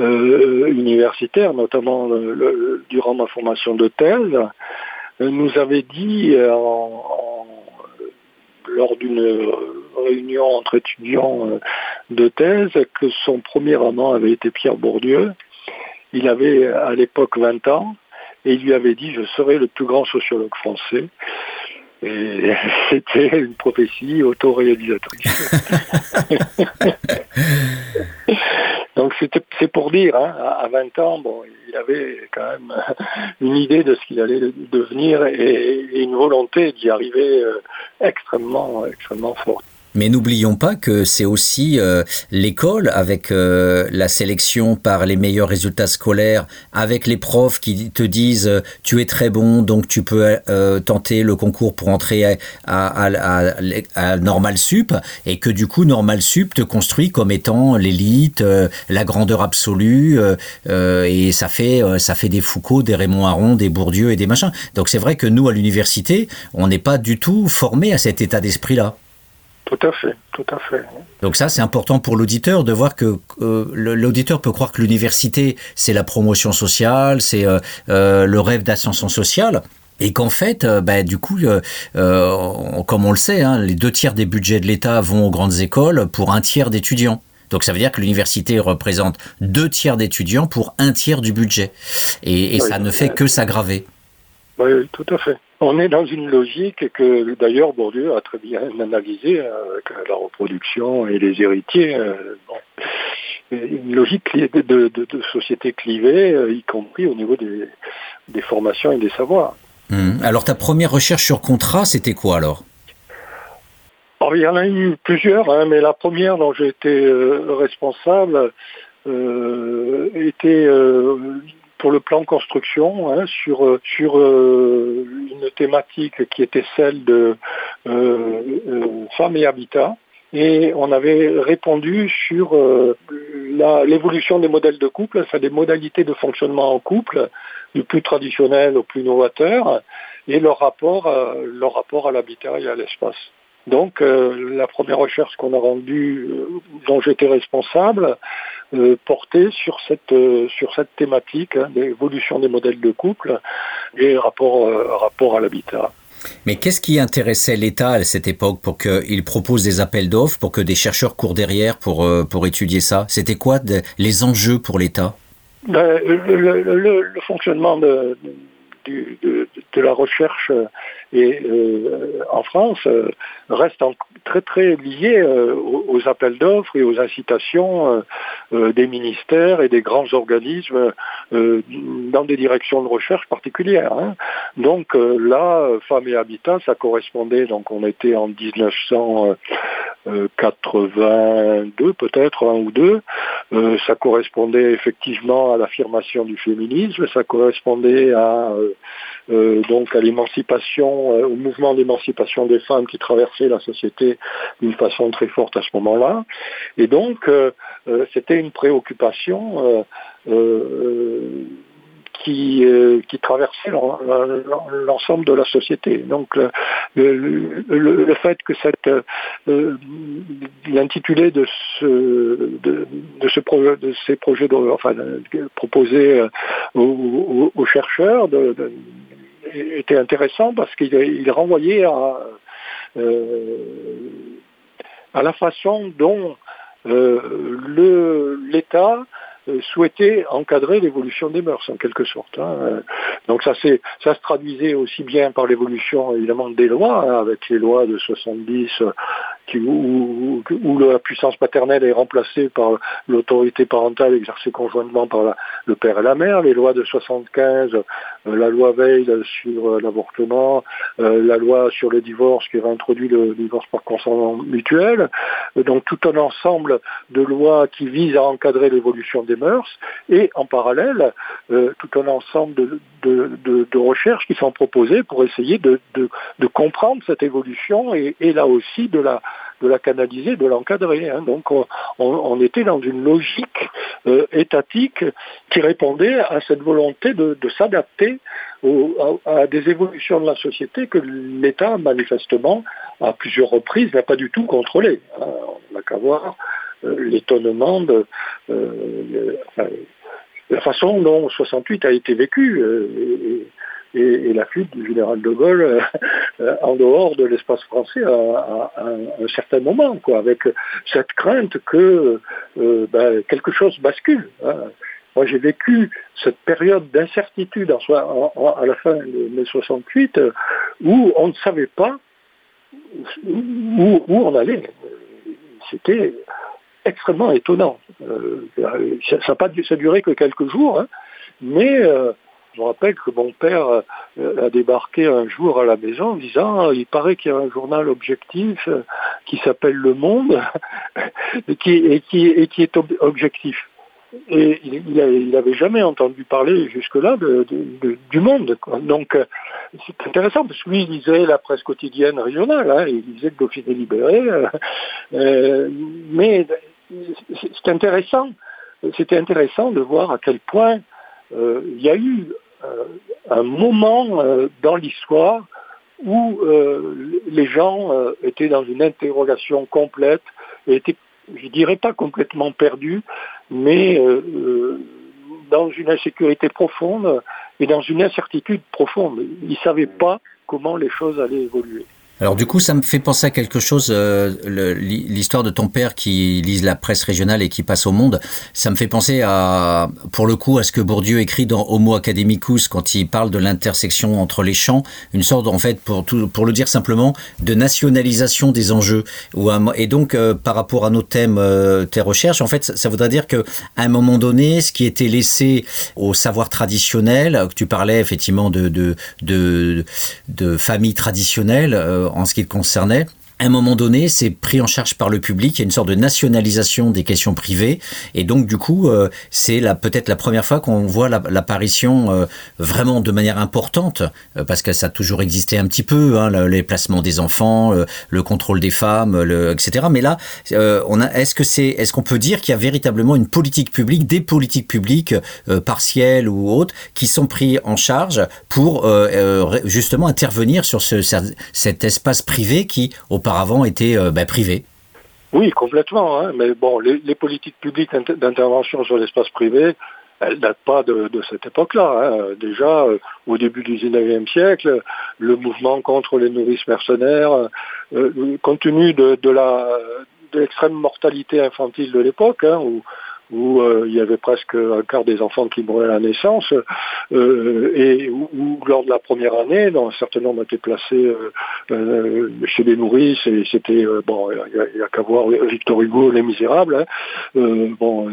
euh, universitaire, notamment durant ma formation de thèse, euh, nous avait dit lors d'une réunion entre étudiants de thèse que son premier amant avait été Pierre Bourdieu. Il avait à l'époque 20 ans et il lui avait dit je serai le plus grand sociologue français. Et <laughs> c'était une prophétie autoréalisatrice. <laughs> Donc c'est pour dire, hein, à à 20 ans, bon, il avait quand même <laughs> une idée de ce qu'il allait devenir et, et une volonté d'y arriver euh, extrêmement, extrêmement forte. Mais n'oublions pas que c'est aussi euh, l'école avec euh, la sélection par les meilleurs résultats scolaires, avec les profs qui te disent euh, tu es très bon donc tu peux tenter le concours pour entrer à, Normal Sup et que du coup Normal Sup te construit comme étant l'élite, la grandeur absolue et ça fait ça fait des Foucault, des Raymond Aron, des Bourdieu et des machins. Donc c'est vrai que nous à l'université on n'est pas du tout formé à cet état d'esprit là. Tout à fait, tout à fait. Donc ça, c'est important pour l'auditeur de voir que euh, l'auditeur peut croire que l'université, c'est la promotion sociale, c'est euh, euh, le rêve d'ascension sociale. Et qu'en fait, bah, du coup, on- comme on le sait, hein, les deux tiers des budgets de l'État vont aux grandes écoles pour un tiers d'étudiants. Donc ça veut dire que l'université représente deux tiers d'étudiants pour un tiers du budget. Et, et Oui. ça ne fait que s'aggraver. Oui, tout à fait. On est dans une logique que d'ailleurs Bourdieu a très bien analysée euh, avec la reproduction et les héritiers. euh, bon. Une logique de, de, de société clivée, euh, y compris au niveau des, des formations et des savoirs. Hum. Alors ta première recherche sur contrat, c'était quoi alors? Alors, il y en a eu plusieurs, hein, mais la première dont j'ai été euh, responsable euh, était euh, pour le plan construction hein, sur, euh, sur euh, une thématique qui était celle de euh, femmes et habitat. Et on avait répondu sur l'évolution des modèles de couple, enfin des modalités de fonctionnement en couple, du plus traditionnel au plus novateur, et leur rapport, à- l'habitat et à l'espace. Donc la première recherche qu'on a rendue, dont j'étais responsable, euh, portait sur cette euh, sur cette thématique hein, d'évolution des modèles de couple et rapport euh, rapport à l'habitat. Mais qu'est-ce qui intéressait l'État à cette époque pour qu'il propose des appels d'offres, pour que des chercheurs courent derrière pour, pour étudier ça? C'était quoi de- les enjeux pour l'État? Ben, le, le- le- le fonctionnement de, de, de la recherche et, euh, en France euh, reste très très lié euh, aux, appels d'offres et aux incitations des ministères et des grands organismes dans des directions de recherche particulières. hein. Donc là, Femmes et Habitat, ça correspondait, donc on était en 1982 peut-être, un ou deux, ça correspondait effectivement à l'affirmation du féminisme, ça correspondait à à l'émancipation, euh, au mouvement d'émancipation des femmes qui traversait la société d'une façon très forte à ce moment-là. Et donc euh, euh, c'était une préoccupation qui, qui traversait l'en- l'en- l'ensemble de la société. Donc le, fait que cette l'intitulé de ce de, ce de ces projets de, enfin proposés aux, chercheurs était intéressant parce qu'il il renvoyait à euh, à la façon dont euh, l'État souhaitait encadrer l'évolution des mœurs en quelque sorte. hein. Euh, Donc ça, se traduisait aussi bien par l'évolution évidemment des lois, hein, avec les lois de 70 euh, où, la puissance paternelle est remplacée par l'autorité parentale exercée conjointement par le père et la mère, les lois de 75, euh, la loi Veil sur euh, l'avortement, euh, la loi sur le divorce qui réintroduit le divorce par consentement mutuel, Euh, donc tout un ensemble de lois qui visent à encadrer l'évolution des mœurs et en parallèle euh, tout un ensemble de, de- de- recherches qui sont proposées pour essayer de, comprendre cette évolution et, là aussi de la de la canaliser, de l'encadrer. hein. Donc on, était dans une logique euh, étatique qui répondait à cette volonté de, de s'adapter à, des évolutions de la société que l'État, manifestement, à plusieurs reprises, n'a pas du tout contrôlé. Hein, On n'a qu'à voir euh, l'étonnement de euh, la façon dont 68 a été vécu euh, et, la fuite du général de Gaulle euh, euh, en dehors de l'espace français à, un certain moment, avec cette crainte que euh, ben, quelque chose bascule. hein. Moi, j'ai vécu cette période d'incertitude en à la fin de mai 68 euh, où on ne savait pas où, où on allait. C'était extrêmement étonnant. Euh, ça n'a pas duré que quelques jours, hein, mais euh, je me rappelle que mon père euh, a débarqué un jour à la maison en disant il paraît qu'il y a un journal objectif qui s'appelle Le Monde <laughs> et qui, est ob- objectif. Et il n'avait jamais entendu parler jusque-là du monde. Donc c'est intéressant parce que lui il lisait la presse quotidienne régionale, hein, il lisait le Dauphiné libéré, mais intéressant. C'était intéressant de voir à quel point euh, il y a eu euh, un moment euh, dans l'histoire où les gens étaient dans une interrogation complète et étaient, je dirais pas complètement perdus, mais dans une insécurité profonde et dans une incertitude profonde. Ils ne savaient pas comment les choses allaient évoluer. Alors du coup, ça me fait penser à quelque chose, euh, l'histoire de ton père qui lise la presse régionale et qui passe au monde. Ça me fait penser à, pour le coup, à ce que Bourdieu écrit dans Homo Academicus quand il parle de l'intersection entre les champs, une sorte, en fait, pour le dire simplement, de nationalisation des enjeux. Et donc, euh, par rapport à nos thèmes, euh, tes recherches, en fait, ça, voudrait dire que à un moment donné, ce qui était laissé au savoir traditionnel, que tu parlais effectivement de de de, famille traditionnelle en ce qui te concernait. À un moment donné, c'est pris en charge par le public. Il y a une sorte de nationalisation des questions privées, et donc du coup, euh, c'est peut-être la première fois qu'on voit la- l'apparition euh, vraiment de manière importante, euh, parce que ça a toujours existé un petit peu, hein, le- les placements des enfants, le, le contrôle des femmes, etc. Mais là, euh, est-ce que c'est, est-ce qu'on peut dire qu'il y a véritablement une politique publique, des politiques publiques euh, partielles ou autres, qui sont pris en charge pour euh, euh, justement intervenir sur ce, ce- cet espace privé qui auparavant était euh, bah. Oui, complètement. hein, Mais bon, les, politiques publiques d'inter- d'intervention sur l'espace privé, elles datent pas de, cette époque-là. hein. Déjà, euh, au début du 19e siècle, le mouvement contre les nourrices mercenaires, euh, compte tenu de, de la de l'extrême mortalité infantile de l'époque, hein, où, où euh, il y avait presque un quart des enfants qui mouraient à la naissance, euh, et où, lors de la première année, un certain nombre étaient placés euh, chez les nourrices, et c'était, bon, il n'y a, qu'à voir Victor Hugo, Les Misérables, hein, bon,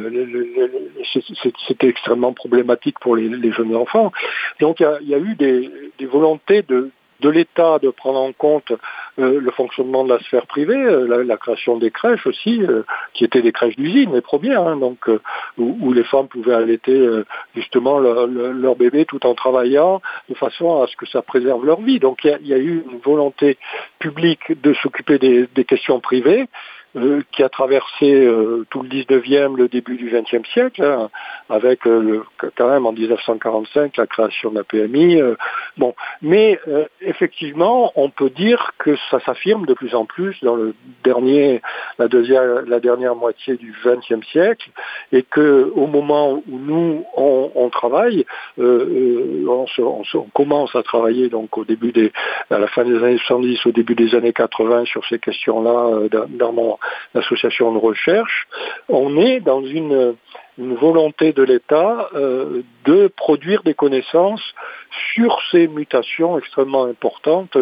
c'était extrêmement problématique pour les, jeunes enfants. Donc il y a, eu des, des volontés de l'État de prendre en compte euh, le fonctionnement de la sphère privée, euh, la, la création des crèches aussi, euh, qui étaient des crèches d'usine, les premières, hein, donc euh, où, où les femmes pouvaient allaiter euh, justement leur, bébé tout en travaillant, de façon à ce que ça préserve leur vie. Donc il y y a eu une volonté publique de s'occuper des, des questions privées. Euh, qui a traversé euh, tout le 19e, le début du 20e siècle, hein, avec euh, le- quand même en 1945 la création de la PMI. euh, bon, mais effectivement, on peut dire que ça s'affirme de plus en plus dans le dernier, la deuxième, la dernière moitié du XXe siècle, et que au moment où nous on, on travaille, on, se- on se- on commence à travailler donc au début des, à la fin des années 70, au début des années 80 sur ces questions-là dans mon association de recherche, on est dans une une volonté de l'État euh, de produire des connaissances sur ces mutations extrêmement importantes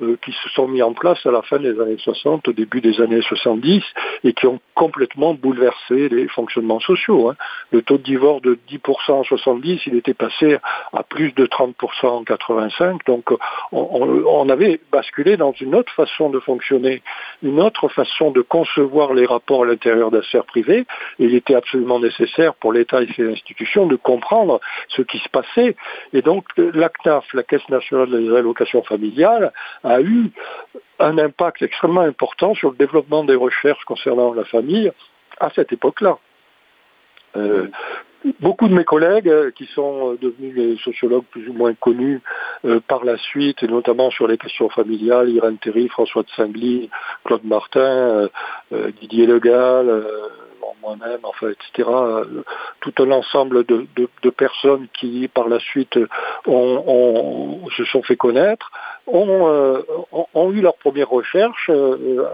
euh, qui se sont mises en place à la fin des années 60, au début des années 70, et qui ont complètement bouleversé les fonctionnements sociaux. hein. Le taux de divorce de 10% en 70, il était passé à plus de 30% en 85, donc on, avait basculé dans une autre façon de fonctionner, une autre façon de concevoir les rapports à l'intérieur de la sphère privée, et il était absolument nécessaire pour l'État et ses institutions de comprendre ce qui se passait. Et donc la CNAF, la Caisse nationale des allocations familiales, a eu un impact extrêmement important sur le développement des recherches concernant la famille à cette époque-là. Euh, beaucoup de mes collègues euh, qui sont euh, devenus des sociologues plus ou moins connus par la suite, et notamment sur les questions familiales, Irène Théry, François de Singly, Claude Martin, Didier Legal, moi-même, enfin, etc. euh, Tout un ensemble de, personnes qui, par la suite, ont, se sont fait connaître, ont, euh, eu leur première recherche euh,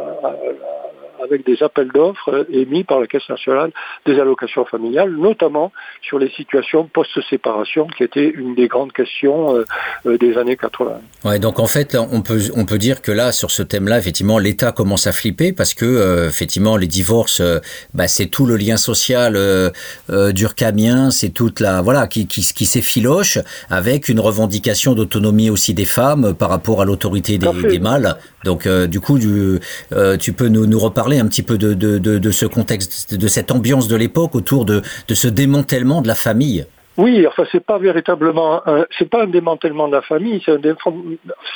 avec des appels d'offres émis par la Caisse nationale des allocations familiales, notamment sur les situations post-séparation, qui était une des grandes questions euh, euh, des années 80. Ouais, donc en fait, là, on peut on peut dire que là, sur ce thème-là, effectivement, l'État commence à flipper parce que euh, effectivement, les divorces, euh, bah, c'est tout le lien social euh, euh, durkheimien, c'est toute la voilà qui qui, qui s'effiloche avec une revendication d'autonomie aussi des femmes par rapport à l'autorité des, mâles. Donc euh, du coup, du, euh, tu peux nous, nous reparler un petit peu de, de, de, ce contexte, de cette ambiance de l'époque autour de, de ce démantèlement de la famille. Oui, enfin c'est pas véritablement, c'est pas un démantèlement de la famille,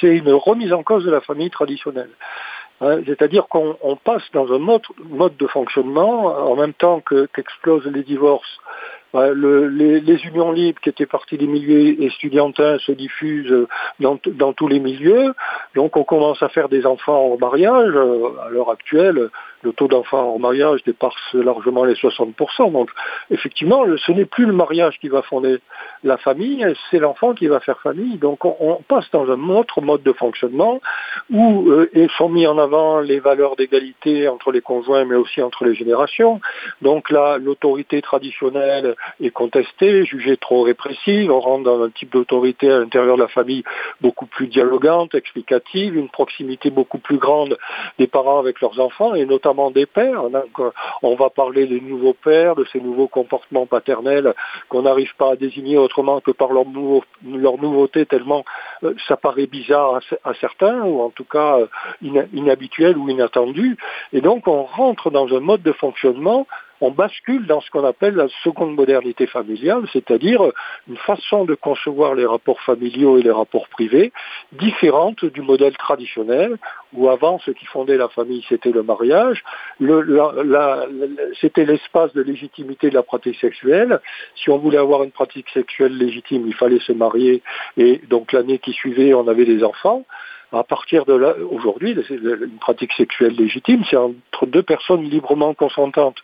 c'est une remise en cause de la famille traditionnelle. Hein, C'est-à-dire qu'on on passe dans un mode, mode de fonctionnement en même temps que- qu'explosent les divorces. Le- les, unions libres qui étaient parties des milieux estudiantins se diffusent dans, dans tous les milieux. Donc on commence à faire des enfants en mariage. Euh, À l'heure actuelle, le taux d'enfants en mariage dépasse largement les 60%. Donc effectivement, ce n'est plus le mariage qui va fonder la famille, c'est l'enfant qui va faire famille. Donc on, passe dans un autre mode de fonctionnement où euh, sont mis en avant les valeurs d'égalité entre les conjoints mais aussi entre les générations. Donc là, l'autorité traditionnelle est contestée, jugée trop répressive. On rentre dans un type d'autorité à l'intérieur de la famille beaucoup plus dialogante, explicative, une proximité beaucoup plus grande des parents avec leurs enfants et notamment des pères. Donc, euh, on va parler des nouveaux pères, de ces nouveaux comportements paternels qu'on n'arrive pas à désigner autrement que par leur, nouveau, leur nouveauté tellement euh, ça paraît bizarre à, certains ou en tout cas euh, in, inhabituel ou inattendu. Et donc on rentre dans un mode de fonctionnement on bascule dans ce qu'on appelle la seconde modernité familiale, c'est-à-dire une façon de concevoir les rapports familiaux et les rapports privés différente du modèle traditionnel, où avant ce qui fondait la famille c'était le mariage, c'était l'espace de légitimité de la pratique sexuelle. Si on voulait avoir une pratique sexuelle légitime, il fallait se marier, et donc l'année qui suivait, on avait des enfants à partir de là, aujourd'hui, une pratique sexuelle légitime, c'est entre deux personnes librement consentantes.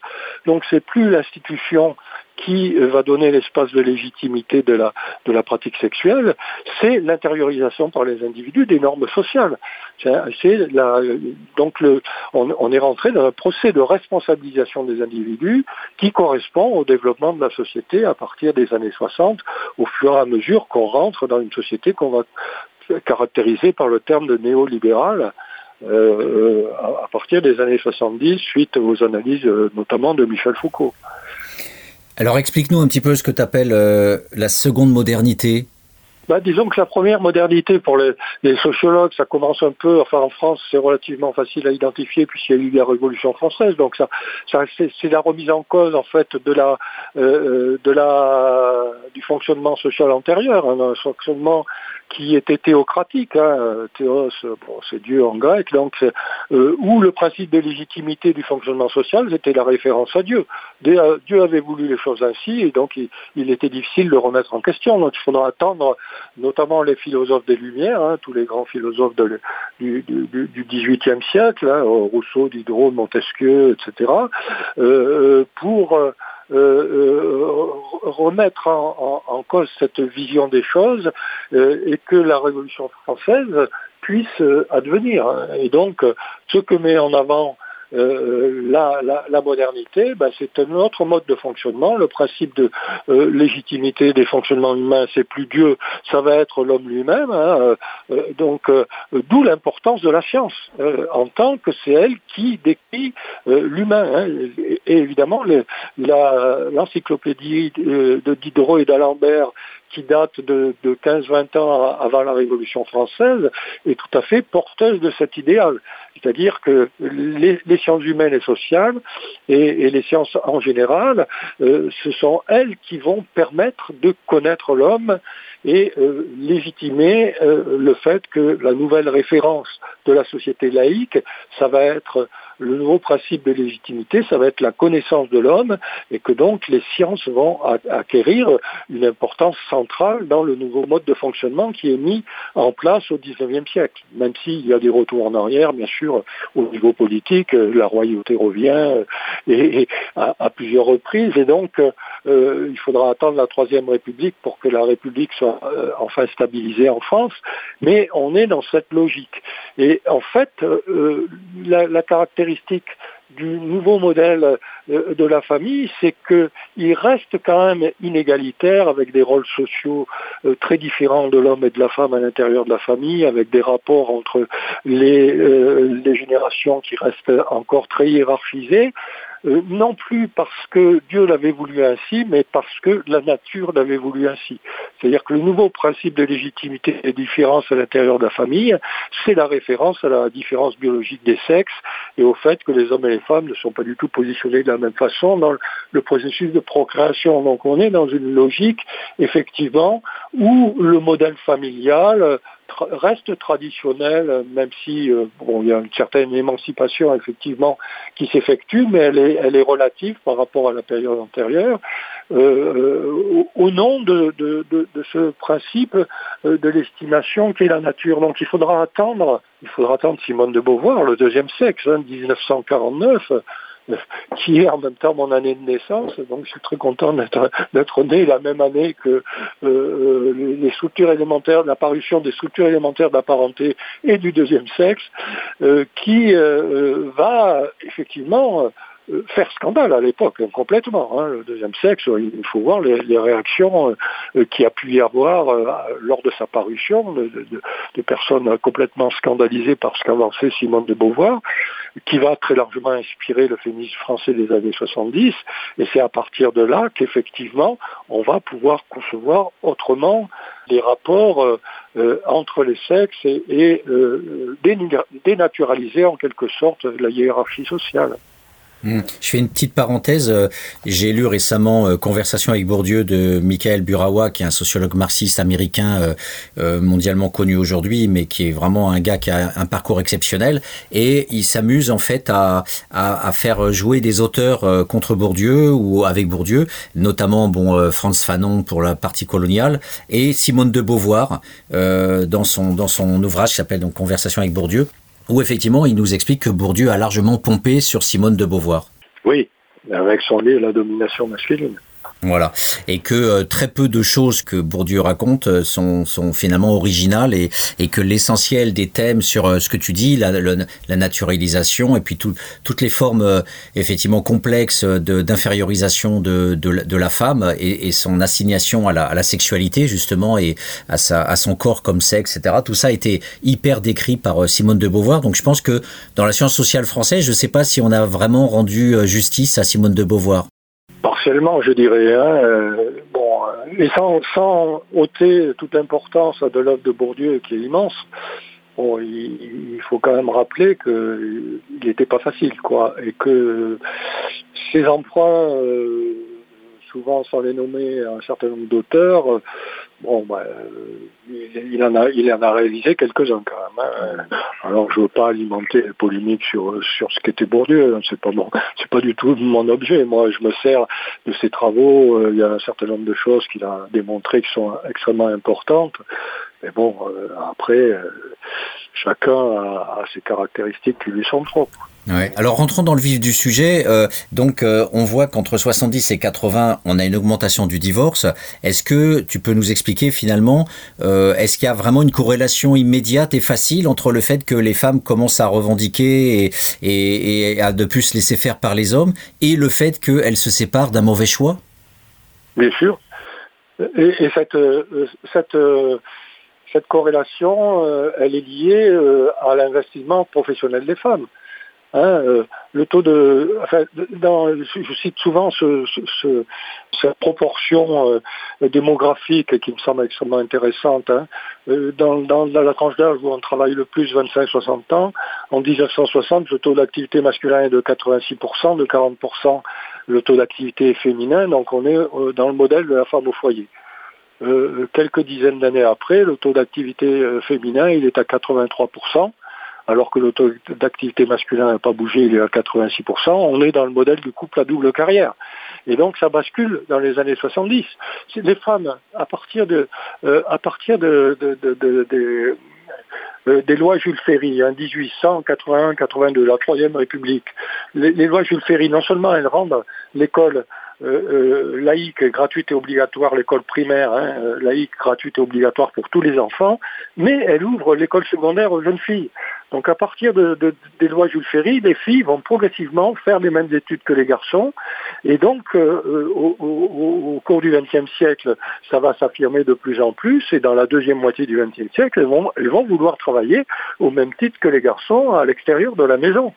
Donc c'est plus l'institution qui va donner l'espace de légitimité de la, pratique sexuelle, c'est l'intériorisation par les individus des normes sociales. C'est donc le, on, est rentré dans un procès de responsabilisation des individus qui correspond au développement de la société à partir des années 60, au fur et à mesure qu'on rentre dans une société qu'on va caractérisé par le terme de néolibéral euh, à partir des années 70 suite aux analyses euh, notamment de Michel Foucault. Alors explique-nous un petit peu ce que tu appelles euh, la seconde modernité. Bah, disons que la première modernité pour les, les, sociologues, ça commence un peu, enfin en France c'est relativement facile à identifier puisqu'il y a eu la Révolution française, donc ça, ça c'est la remise en cause en fait de la, euh, de la, du fonctionnement social antérieur, hein, un fonctionnement qui était théocratique, hein, théos, bon, c'est Dieu en grec, donc euh, où le principe de légitimité du fonctionnement social c'était la référence à Dieu. Dieu avait voulu les choses ainsi et donc il, était difficile de remettre en question, donc il faudra attendre notamment les philosophes des Lumières, hein, tous les grands philosophes du, XVIIIe siècle, hein, Rousseau, Diderot, Montesquieu, etc., euh, pour euh, euh, remettre en, cause cette vision des choses euh, et que la Révolution française puisse euh, advenir. Et donc, ce que met en avant euh, la, la, la, modernité, ben, c'est un autre mode de fonctionnement. Le principe de euh, légitimité des fonctionnements humains, c'est plus Dieu, ça va être l'homme lui-même. Hein, euh, donc, d'où l'importance de la science, en tant que c'est elle qui décrit l'humain. Hein, et, et, évidemment, l'encyclopédie de Diderot et d'Alembert qui date de, de 15-20 ans avant la Révolution française, est tout à fait porteuse de cet idéal. C'est-à-dire que les, sciences humaines et sociales et, et les sciences en général, euh, ce sont elles qui vont permettre de connaître l'homme et euh, légitimer euh, le fait que la nouvelle référence de la société laïque, ça va être le nouveau principe de légitimité, ça va être la connaissance de l'homme et que donc les sciences vont acquérir une importance centrale dans le nouveau mode de fonctionnement qui est mis en place au XIXe siècle. Même s'il y a des retours en arrière, bien sûr, au niveau politique, la royauté revient et, à, plusieurs reprises et donc euh, il faudra attendre la Troisième République pour que la République soit euh, enfin stabilisée en France, mais on est dans cette logique. Et en fait, euh, la, la caractéristique du nouveau modèle de la famille, c'est qu'il reste quand même inégalitaire avec des rôles sociaux très différents de l'homme et de la femme à l'intérieur de la famille, avec des rapports entre les, les générations qui restent encore très hiérarchisés. Euh, non plus parce que Dieu l'avait voulu ainsi, mais parce que la nature l'avait voulu ainsi. C'est-à-dire que le nouveau principe de légitimité des différences à l'intérieur de la famille, c'est la référence à la différence biologique des sexes et au fait que les hommes et les femmes ne sont pas du tout positionnés de la même façon dans le processus de procréation. Donc on est dans une logique, effectivement, où le modèle familial reste traditionnel, même si euh, bon, il y a une certaine émancipation effectivement qui s'effectue, mais elle est, relative par rapport à la période antérieure, euh, euh au, nom de, ce principe de l'estimation qu'est la nature. Donc il faudra attendre, il faudra attendre Simone de Beauvoir, le deuxième sexe, hein, 1949 <laughs> qui est en même temps mon année de naissance, donc je suis très content d'être né la même année que euh, euh, les structures élémentaires, l'apparition des structures élémentaires de la parenté et du deuxième sexe, euh, qui va effectivement faire scandale à l'époque, complètement. Hein, le deuxième sexe, il faut voir les, réactions euh, qui a pu y avoir euh, lors de sa parution, de, personnes complètement scandalisées par ce qu'avançait Simone de Beauvoir, qui va très largement inspirer le féminisme français des années 70, et c'est à partir de là qu'effectivement, on va pouvoir concevoir autrement les rapports entre les sexes et dénaturaliser en quelque sorte la hiérarchie sociale. Hmm. Je fais une petite parenthèse. Euh, j'ai lu récemment euh, Conversation avec Bourdieu de Michael Burawa, qui est un sociologue marxiste américain euh, mondialement connu aujourd'hui, mais qui est vraiment un gars qui a un parcours exceptionnel. Et il s'amuse en fait à, à, à, faire jouer des auteurs contre Bourdieu ou avec Bourdieu, notamment bon Franz Fanon pour la partie coloniale et Simone de Beauvoir dans son dans son ouvrage qui s'appelle donc Conversation avec Bourdieu où effectivement il nous explique que Bourdieu a largement pompé sur Simone de Beauvoir. Oui, avec son livre La domination masculine. Voilà, et que euh, très peu de choses que Bourdieu raconte euh, sont, sont finalement originales et, et que l'essentiel des thèmes sur euh, ce que tu dis, la, la naturalisation et puis tout, toutes les formes effectivement complexes d'infériorisation de, de, de, la femme et, et son assignation à la, à la, sexualité justement et à, sa, à son corps comme sexe, etc. Tout ça a été hyper décrit par Simone de Beauvoir. Donc je pense que dans la science sociale française, je ne sais pas si on a vraiment rendu justice à Simone de Beauvoir. Partiellement, je dirais. Hein, euh, bon, et sans, sans ôter toute l'importance de l'œuvre de Bourdieu, qui est immense, bon, il, faut quand même rappeler qu'il n'était pas facile, quoi, et que ces emprunts, euh, souvent sans les nommer un certain nombre d'auteurs, bon, bah, il, en a, il en a réalisé quelques-uns quand même. Hein. Alors je veux pas alimenter les polémiques sur sur ce qu'était Bourdieu, hein. c'est pas bon, c'est pas du tout mon objet. Moi, je me sers de ses travaux. Euh, il y a un certain nombre de choses qu'il a démontrées qui sont extrêmement importantes. Mais bon, euh, après, euh, chacun a, ses caractéristiques qui lui sont propres. Alors rentrons dans le vif du sujet. Euh, donc euh, on voit qu'entre 70 et 80, on a une augmentation du divorce. Est-ce que tu peux nous expliquer finalement, euh, est-ce qu'il y a vraiment une corrélation immédiate et facile entre le fait que les femmes commencent à revendiquer et, à de plus se laisser faire par les hommes et le fait qu'elles se séparent d'un mauvais choix? Bien sûr. Et, et cette, corrélation, elle est liée à l'investissement professionnel des femmes. Hein, euh, le taux de, enfin, je cite souvent ce, ce, cette proportion démographique qui me semble extrêmement intéressante. Hein. Dans, dans, la tranche d'âge où on travaille le plus, 25-60 ans, en 1960, le taux d'activité masculin est de 86%, de 40% le taux d'activité féminin, donc on est dans le modèle de la femme au foyer. Euh, quelques dizaines d'années après, le taux d'activité euh, féminin, il est à 83%, alors que le taux d'activité masculin n'a pas bougé, il est à 86%, on est dans le modèle du couple à double carrière. Et donc ça bascule dans les années 70. Les femmes, à partir de, euh, à partir de, euh, des lois Jules Ferry, hein, 1881-82, la Troisième République. Les, lois Jules Ferry, non seulement elles rendent l'école euh, euh, laïque, gratuite et obligatoire, l'école primaire, hein, euh, laïque, gratuite et obligatoire pour tous les enfants, mais elle ouvre l'école secondaire aux jeunes filles. Donc à partir de, de, des lois Jules Ferry, les filles vont progressivement faire les mêmes études que les garçons, et donc au, cours du XXe siècle, ça va s'affirmer de plus en plus, et dans la deuxième moitié du XXe siècle, elles vont vouloir travailler au même titre que les garçons à l'extérieur de la maison.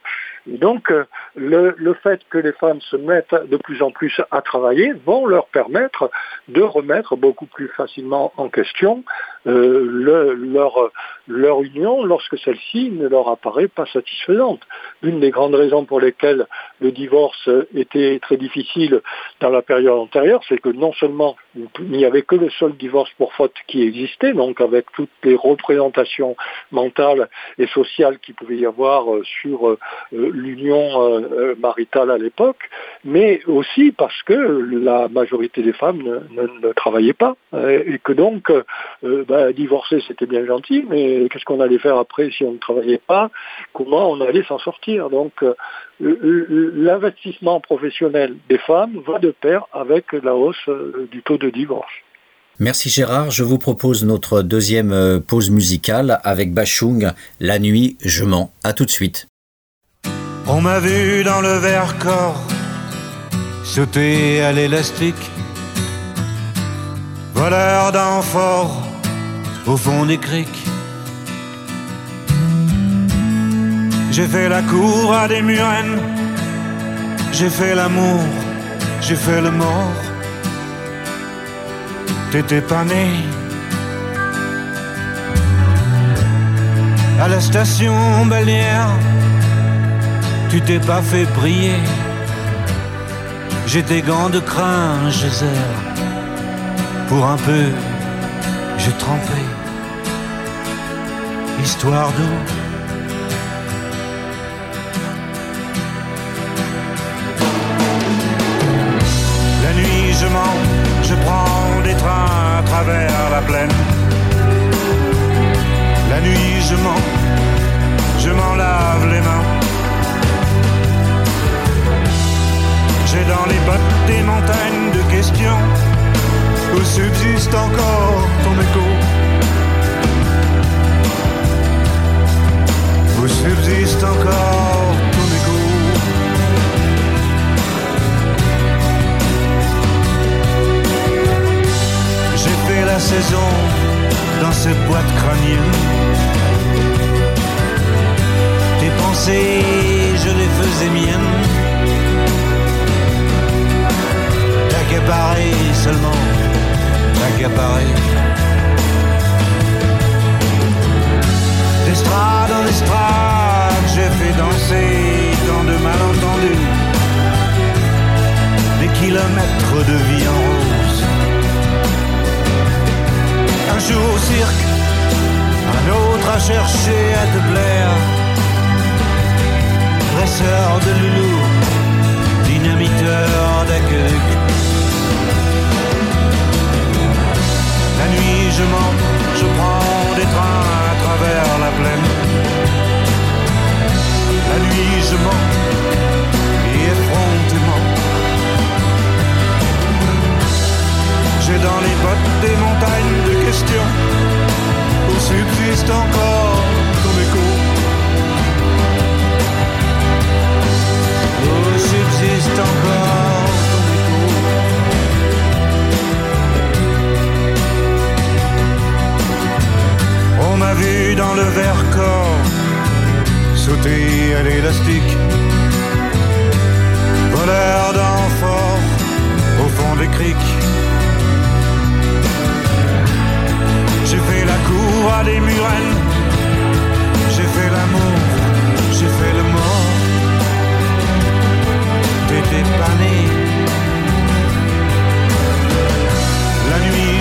Donc, le, le, fait que les femmes se mettent de plus en plus à travailler vont leur permettre de remettre beaucoup plus facilement en question euh, le, leur, leur union lorsque celle-ci ne leur apparaît pas satisfaisante. Une des grandes raisons pour lesquelles le divorce était très difficile dans la période antérieure, c'est que non seulement il n'y avait que le seul divorce pour faute qui existait, donc avec toutes les représentations mentales et sociales qu'il pouvait y avoir sur euh, l'union euh, maritale à l'époque, mais aussi parce que la majorité des femmes ne, travaillaient pas et que donc euh, ben, divorcer c'était bien gentil, mais qu'est-ce qu'on allait faire après si on ne travaillait pas? Comment on allait s'en sortir? Donc euh, l'investissement professionnel des femmes va de pair avec la hausse euh, du taux de divorce. Merci Gérard. Je vous propose notre deuxième pause musicale avec Bachung, La nuit, je mens. À tout de suite. On m'a vu dans le verre corps sauter à l'élastique, voleur d'enfort au fond des criques. J'ai fait la cour à des murennes, j'ai fait l'amour, j'ai fait le mort. T'étais pas né. À la station balnéaire, tu t'es pas fait briller. J'étais gants de crin, geyser, pour un peu j'ai trempé, histoire d'eau. La nuit je mens, je prends des trains à travers la plaine. La nuit je mens, je m'en lave les mains. J'ai dans les bottes des montagnes de questions où subsiste encore ton écho. Où subsiste encore ton écho. J'ai fait la saison dans cette boîte crânienne. Tes pensées, je les faisais miennes. T'accaparer seulement D'estrade en estrade, j'ai fait danser dans de malentendus des kilomètres de vie en rose. Un jour au cirque, un autre à chercher à te plaire. Dresseur de loulou, je je prends des trains à travers la plaine. La nuit je mens, et effrontément. J'ai dans les bottes des montagnes de questions, où subsiste encore ton écho. Où subsiste encore On m'a vu dans le verre corps sauter à l'élastique. Voleur d'enfort au fond des criques. J'ai fait la cour à des murennes. J'ai fait l'amour, j'ai fait le mort. T'étais pas né.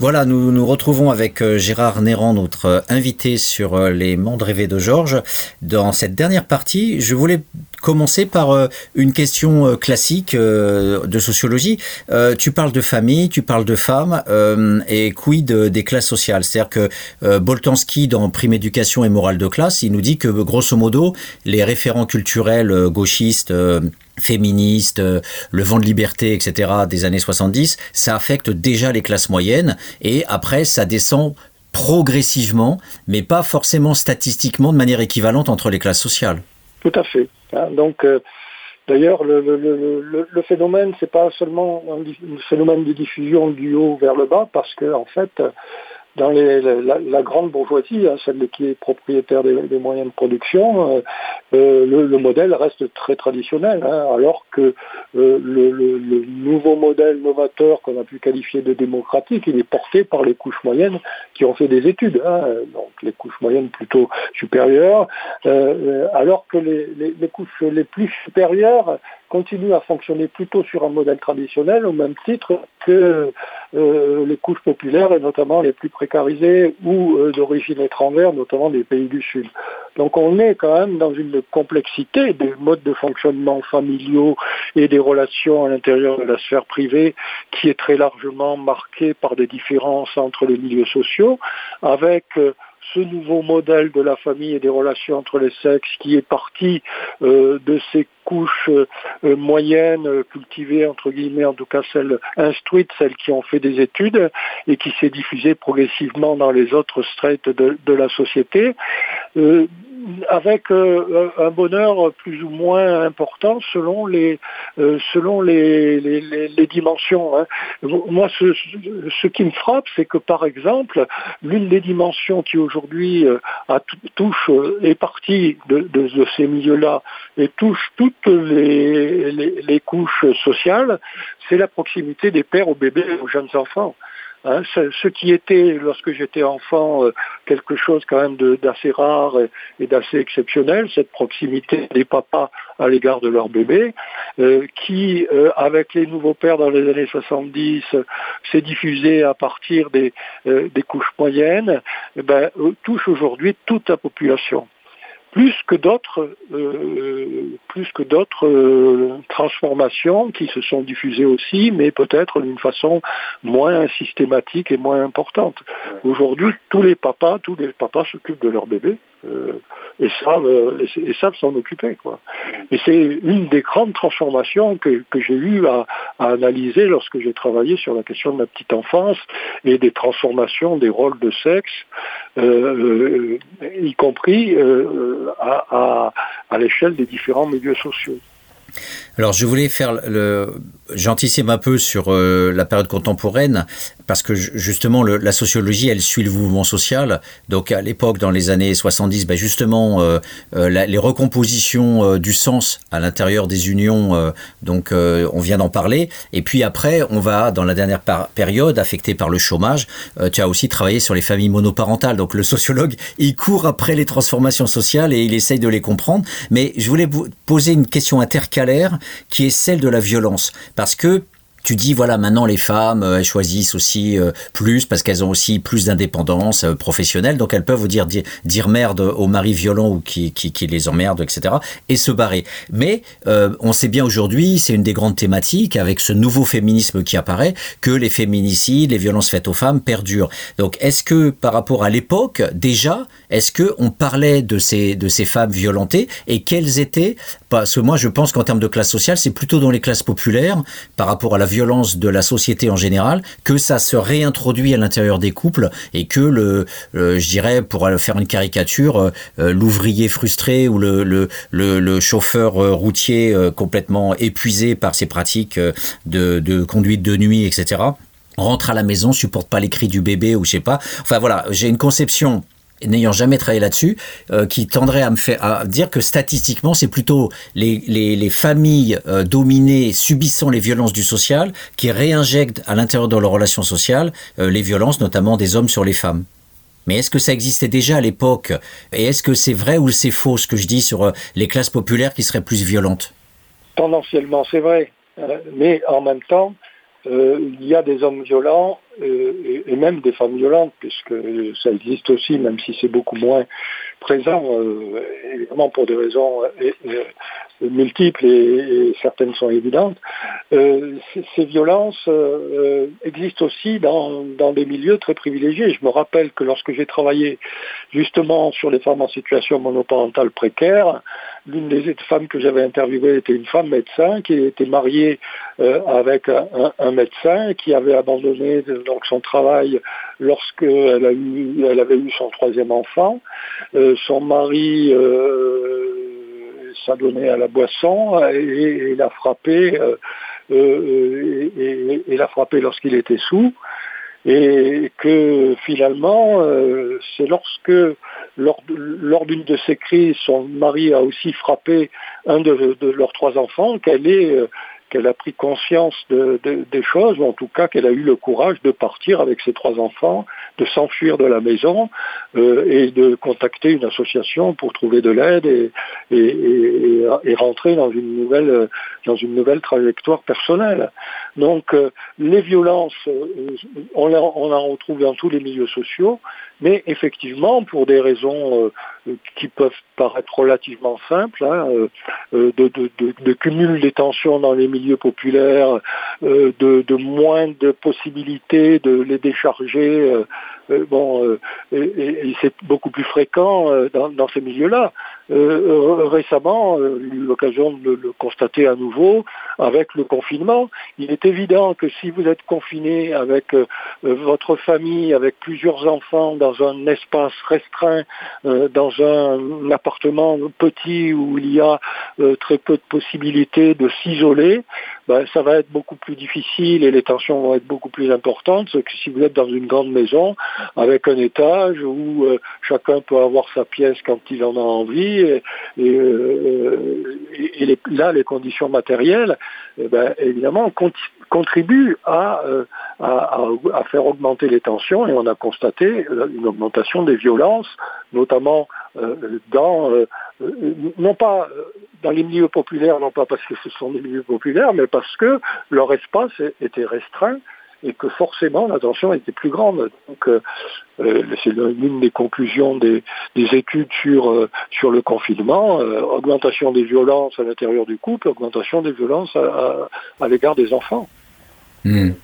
Voilà, nous nous retrouvons avec euh, Gérard Néran, notre euh, invité sur euh, les mondes rêvés de Georges. Dans cette dernière partie, je voulais commencer par euh, une question euh, classique euh, de sociologie. Tu parles de famille, tu parles de femmes, et quid des classes sociales? C'est-à-dire que Boltanski, dans Prime Éducation et Morale de classe, il nous dit que, grosso modo, les référents culturels gauchistes... féministes, euh, le vent de liberté, etc., des années 70, ça affecte déjà les classes moyennes, et après, ça descend progressivement, mais pas forcément statistiquement de manière équivalente entre les classes sociales. Tout à fait. hein. Donc, euh, d'ailleurs, le, phénomène, c'est pas seulement un, phénomène de diffusion du haut vers le bas, parce que en fait, dans la, grande bourgeoisie, hein, celle qui est propriétaire des, moyens de production, euh, euh, le, le modèle reste très traditionnel, hein, alors que euh, le, nouveau modèle novateur qu'on a pu qualifier de démocratique, il est porté par les couches moyennes qui ont fait des études, hein, donc les couches moyennes plutôt supérieures, alors que les couches les plus supérieures continuent à fonctionner plutôt sur un modèle traditionnel au même titre que euh, les couches populaires et notamment les plus précarisées ou euh, d'origine étrangère, notamment des pays du Sud. Donc on est quand même dans une complexité des modes de fonctionnement familiaux et des relations à l'intérieur de la sphère privée qui est très largement marquée par des différences entre les milieux sociaux, avec euh, ce nouveau modèle de la famille et des relations entre les sexes qui est parti euh, de ces couches euh, euh, moyennes, cultivées entre guillemets, en tout cas celles instruites, celles qui ont fait des études, et qui s'est diffusée progressivement dans les autres strates de, la société, avec euh, un bonheur plus ou moins important selon les euh, selon les, les, dimensions. hein. Moi, ce, qui me frappe, c'est que par exemple, l'une des dimensions qui aujourd'hui euh, touche est partie de, de- ces milieux-là et touche toutes les, les- les couches sociales, c'est la proximité des pères aux bébés aux jeunes enfants. Hein, ce, qui était, lorsque j'étais enfant, euh, quelque chose quand même d'assez rare et, d'assez exceptionnel, cette proximité des papas à l'égard de leurs bébés, euh, qui, euh, avec les nouveaux pères dans les années 70, euh, s'est diffusé à partir des, couches moyennes, eh ben, touche aujourd'hui toute la population plus que d'autres euh, plus que d'autres euh, transformations qui se sont diffusées aussi, mais peut-être d'une façon moins systématique et moins importante. Aujourd'hui, tous les papas, tous les papas s'occupent de leur bébé euh, et savent euh, et, s'en occuper quoi. Et c'est une des grandes transformations que, j'ai eu à, analyser lorsque j'ai travaillé sur la question de la petite enfance et des transformations des rôles de sexe, euh, y compris à l'échelle des différents milieux sociaux. Alors je voulais faire le j'anticipe un peu sur euh, la période contemporaine parce que ju- justement la sociologie elle suit le mouvement social. Donc à l'époque dans les années 70 ben justement euh, euh, les recompositions du sens à l'intérieur des unions donc on vient d'en parler. Et puis après on va dans la dernière période affectée par le chômage tu as aussi travaillé sur les familles monoparentales. Donc le sociologue il court après les transformations sociales et il essaye de les comprendre. Mais je voulais poser une question qui est celle de la violence. Parce que tu dis voilà maintenant les femmes elles choisissent aussi plus parce qu'elles ont aussi plus d'indépendance professionnelle. Donc elles peuvent vous dire, dire, merde aux maris violents ou qui, qui, qui les emmerdent etc et se barrer. Mais on sait bien aujourd'hui c'est une des grandes thématiques avec ce nouveau féminisme qui apparaît que les féminicides les violences faites aux femmes perdurent. Donc est-ce que par rapport à l'époque déjà est-ce que on parlait de ces de ces femmes violentées et quelles étaient parce que moi je pense qu'en termes de classe sociale c'est plutôt dans les classes populaires par rapport à la violence de la société en général que ça se réintroduit à l'intérieur des couples et que le, je dirais pour faire une caricature euh, l'ouvrier frustré ou le, chauffeur euh, routier euh, complètement épuisé par ses pratiques euh, de, de conduite de nuit etc rentre à la maison supporte pas les cris du bébé ou je sais pas. Enfin voilà j'ai une conception n'ayant jamais travaillé là-dessus, euh, qui tendrait à me faire dire que statistiquement, c'est plutôt les, les, les familles euh, dominées subissant les violences du social qui réinjectent à l'intérieur de leurs relations sociales euh, les violences, notamment des hommes sur les femmes. Mais est-ce que ça existait déjà à l'époque? Et est-ce que c'est vrai ou c'est faux ce que je dis sur les classes populaires qui seraient plus violentes? Tendanciellement, c'est vrai. Mais en même temps, il y a des hommes violents et, et même des femmes violentes, puisque ça existe aussi, même si c'est beaucoup moins présent, euh, évidemment pour des raisons euh, euh, multiples et, certaines sont évidentes. Euh, ces, ces violences euh, existent aussi dans, dans des milieux très privilégiés. Je me rappelle que lorsque j'ai travaillé justement sur les femmes en situation monoparentale précaire, l'une des femmes que j'avais interviewées était une femme médecin qui était mariée euh, avec un, médecin qui avait abandonné donc son travail lorsqu'elle a eu, elle avait eu son troisième enfant. Euh, son mari euh, s'adonnait à la boisson et, l'a frappé, euh, euh, et l'a frappé lorsqu'il était sous. Et que finalement, euh, c'est lorsque, lors, d'une de ces crises, son mari a aussi frappé un de, de leurs trois enfants, qu'elle est euh, qu'elle a pris conscience de, de, des choses, ou en tout cas qu'elle a eu le courage de partir avec ses trois enfants, de s'enfuir de la maison euh, et de contacter une association pour trouver de l'aide et, et, et, et, rentrer dans une nouvelle dans une nouvelle trajectoire personnelle. Donc euh, les violences, euh, on, on en retrouve dans tous les milieux sociaux, mais effectivement pour des raisons euh, qui peuvent paraître relativement simples, hein, euh, de, de, de, cumul des tensions dans les milieux populaires, euh, de, moins de possibilités de les décharger. Euh, euh, bon, euh, et, c'est beaucoup plus fréquent euh, dans ces milieux-là. Euh, récemment, euh, j'ai eu l'occasion de le constater à nouveau avec le confinement. Il est évident que si vous êtes confiné avec euh, votre famille, avec plusieurs enfants dans un espace restreint, euh, dans un appartement petit où il y a euh, très peu de possibilités de s'isoler, ben, ça va être beaucoup plus difficile et les tensions vont être beaucoup plus importantes que si vous êtes dans une grande maison avec un étage où euh, chacun peut avoir sa pièce quand il en a envie et, euh, là les conditions matérielles eh ben, évidemment contribuent à, euh, à, à, faire augmenter les tensions et on a constaté une augmentation des violences notamment euh, dans euh, non pas dans les milieux populaires, non pas parce que ce sont des milieux populaires, mais parce que leur espace était restreint et que forcément la tension était plus grande. Donc euh, c'est l'une des conclusions des, des études sur euh, sur le confinement euh, augmentation des violences à l'intérieur du couple, augmentation des violences à, à l'égard des enfants. Mmh.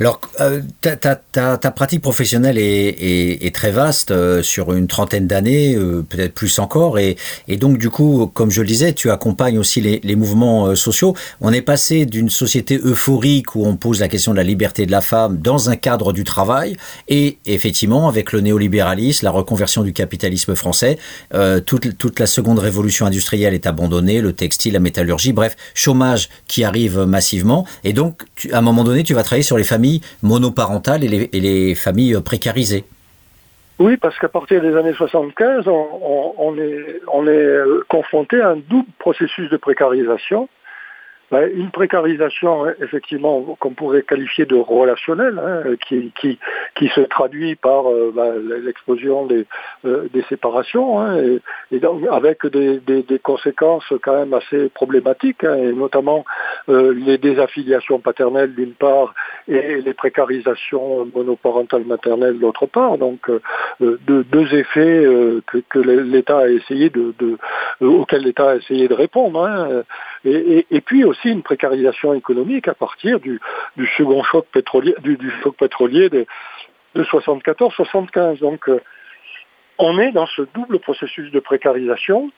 Alors, euh, ta, pratique professionnelle est, très vaste euh, sur une trentaine d'années, euh, peut-être plus encore, et, donc du coup, comme je le disais, tu accompagnes aussi les, mouvements sociaux. On est passé d'une société euphorique où on pose la question de la liberté de la femme dans un cadre du travail, et effectivement, avec le néolibéralisme, la reconversion du capitalisme français, toute, la seconde révolution industrielle est abandonnée, le textile, la métallurgie, bref, chômage qui arrive massivement, et donc, à un moment donné, tu vas travailler sur les familles monoparentales et les, familles précarisées. Oui, parce qu'à partir des années 75, on, est, on est confronté à un double processus de précarisation. Ben, une précarisation, hein, effectivement, qu'on pourrait qualifier de relationnelle, hein, qui, qui, qui se traduit par euh, ben, l'explosion des, euh, des séparations, hein, et, donc avec des, des, des, conséquences quand même assez problématiques, hein, et notamment euh, les désaffiliations paternelles d'une part et les précarisations monoparentales maternelles d'autre part. Donc euh, deux, deux, effets que, que l'État a essayé de, de auxquels l'État a essayé de répondre. Et, puis aussi une précarisation économique à partir du, second choc pétrolier, du choc pétrolier de, de 74-75. Donc euh, on est dans ce double processus de précarisation